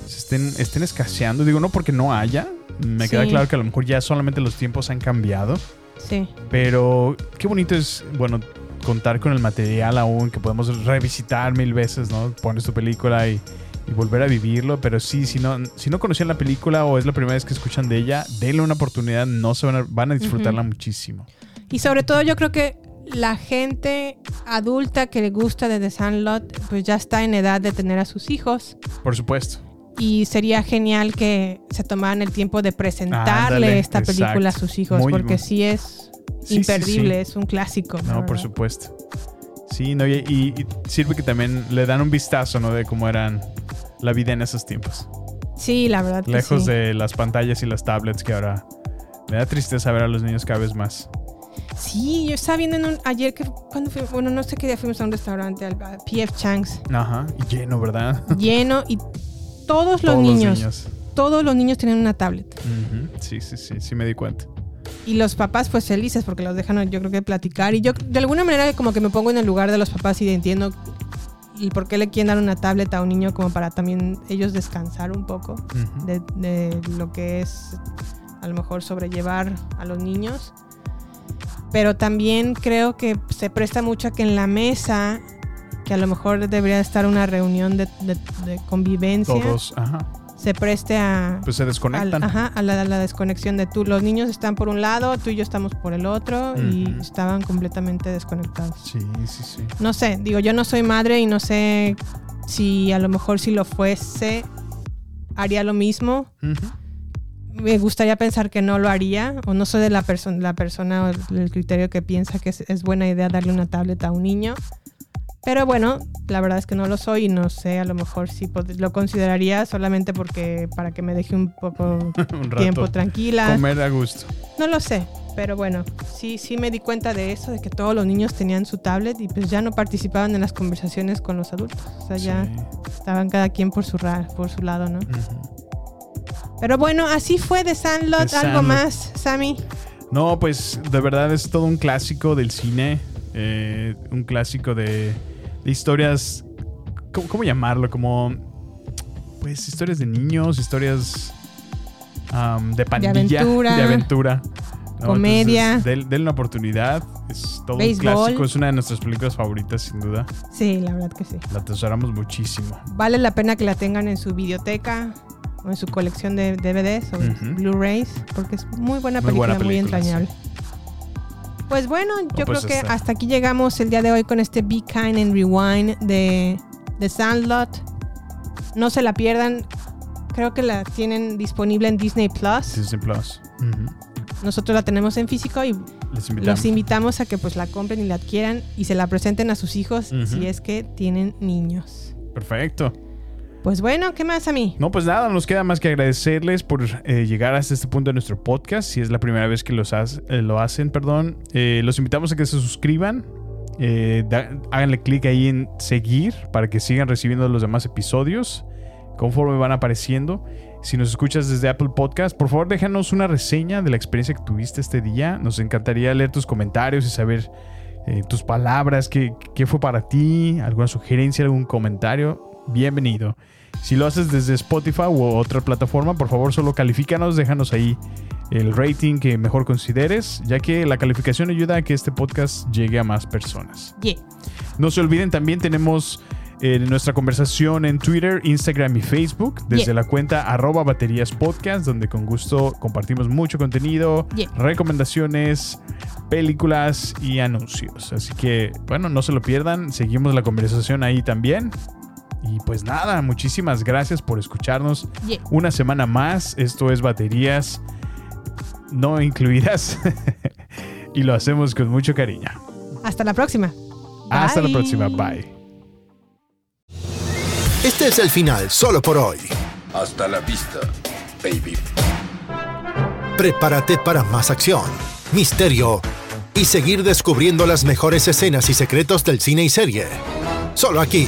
se estén, estén escaseando. Digo, no porque no haya. Me queda claro que a lo mejor ya solamente los tiempos han cambiado. Sí. Pero qué bonito es, bueno, contar con el material aún que podemos revisitar mil veces, ¿no? Pones tu película y, y volver a vivirlo. Pero sí, si no, si no conocían la película o es la primera vez que escuchan de ella, denle una oportunidad, no se van a, van a disfrutarla muchísimo. Y sobre todo yo creo que la gente adulta que le gusta de The Sandlot, pues ya está en edad de tener a sus hijos. Por supuesto. Y sería genial que se tomaran el tiempo de presentarle Ándale, esta película a sus hijos, Muy porque sí es Sí, imperdible, sí, sí. es un clásico. No, por supuesto. Sí, no, y, y- y sirve que también le dan un vistazo, ¿no? De cómo eran la vida en esos tiempos. Sí, la verdad que Lejos sí. de las pantallas y las tablets que ahora me da tristeza ver a los niños cada vez más. Sí, yo estaba viendo en un, ayer que cuando fui, bueno, no sé qué día fuimos a un restaurante, al a PF Chang's, Ajá, y lleno, ¿verdad? lleno y todos los Todos los niños, todos los niños tienen una tablet. Sí, sí, sí, sí me di cuenta. Y los papás pues felices porque los dejan yo creo que platicar y yo de alguna manera como que me pongo en el lugar de los papás y entiendo el por qué le quieren dar una tablet a un niño como para también ellos descansar un poco de, de lo que es a lo mejor sobrellevar a los niños. Pero también creo que se presta mucho a que en la mesa, que a lo mejor debería estar una reunión de, de- de convivencia, Todos, ajá. se preste a, Pues se desconectan. al- ajá, a la, a la desconexión de tú. Los niños están por un lado, tú y yo estamos por el otro y estaban completamente desconectados. Sí, sí, sí. No sé, digo, yo no soy madre y no sé si a lo mejor si lo fuese, haría lo mismo. Ujú. Me gustaría pensar que no lo haría, o no soy de la, persona la persona o el criterio que piensa que es, es buena idea darle una tablet a un niño. Pero bueno, la verdad es que no lo soy y no sé, a lo mejor sí lo consideraría solamente porque para que me deje un poco Un tiempo tranquila. Comer a gusto. No lo sé, pero bueno, sí, sí me di cuenta de eso, de que todos los niños tenían su tablet y pues ya no participaban en las conversaciones con los adultos. O sea, ya estaban cada quien por su, ra- por su lado, ¿no? Pero bueno, así fue de Sandlot. ¿Algo Sandlot. más, Sammy? No, pues de verdad es todo un clásico del cine. eh, un clásico de, de historias. ¿cómo, cómo llamarlo? Como. Pues historias de niños, historias am, de pandilla. aventura. De aventura. ¿no? Comedia. Entonces, denle una oportunidad. Es todo un clásico. Es una de nuestras películas favoritas, sin duda. Sí, la verdad que sí. La atesoramos muchísimo. Vale la pena que la tengan en su videoteca en su colección de DVDs o. Blu-rays, porque es muy buena Muy película, buena muy entrañable. Pues bueno, yo pues creo que está. hasta aquí llegamos el día de hoy con este Be Kind and Rewind de, de Sandlot. No se la pierdan. Creo que la tienen disponible en Disney Plus. Disney Plus. Nosotros la tenemos en físico y Les invitamos. los invitamos a que pues la compren y la adquieran y se la presenten a sus hijos si es que tienen niños. Perfecto. Pues bueno, ¿qué más a mí? No, pues nada, nos queda más que agradecerles por eh, llegar hasta este punto de nuestro podcast. Si es la primera vez que los haz- eh, lo hacen, perdón, Eh, los invitamos a que se suscriban. Eh, háganle clic ahí en seguir para que sigan recibiendo los demás episodios conforme van apareciendo. Si nos escuchas desde Apple Podcast, por favor déjanos una reseña de la experiencia que tuviste este día. Nos encantaría leer tus comentarios y saber eh, tus palabras, qué, qué fue para ti, alguna sugerencia, algún comentario. Bienvenido. Si lo haces desde Spotify u otra plataforma, por favor solo califícanos, déjanos ahí el rating que mejor consideres, ya que la calificación ayuda a que este podcast llegue a más personas. Yeah. No se olviden, también tenemos eh, nuestra conversación en Twitter, Instagram y Facebook, desde Yeah. la cuenta arroba baterías podcast, donde con gusto compartimos mucho contenido, Yeah. recomendaciones, películas y anuncios. Así que, bueno, no se lo pierdan, seguimos la conversación ahí también. Y pues nada, muchísimas gracias por escucharnos Yeah. una semana más. Esto es baterías no incluidas. y lo hacemos con mucho cariño. Hasta la próxima. Hasta la próxima. Bye. Este es el final solo por hoy. Hasta la vista, baby. Prepárate para más acción, misterio y seguir descubriendo las mejores escenas y secretos del cine y serie. Solo aquí,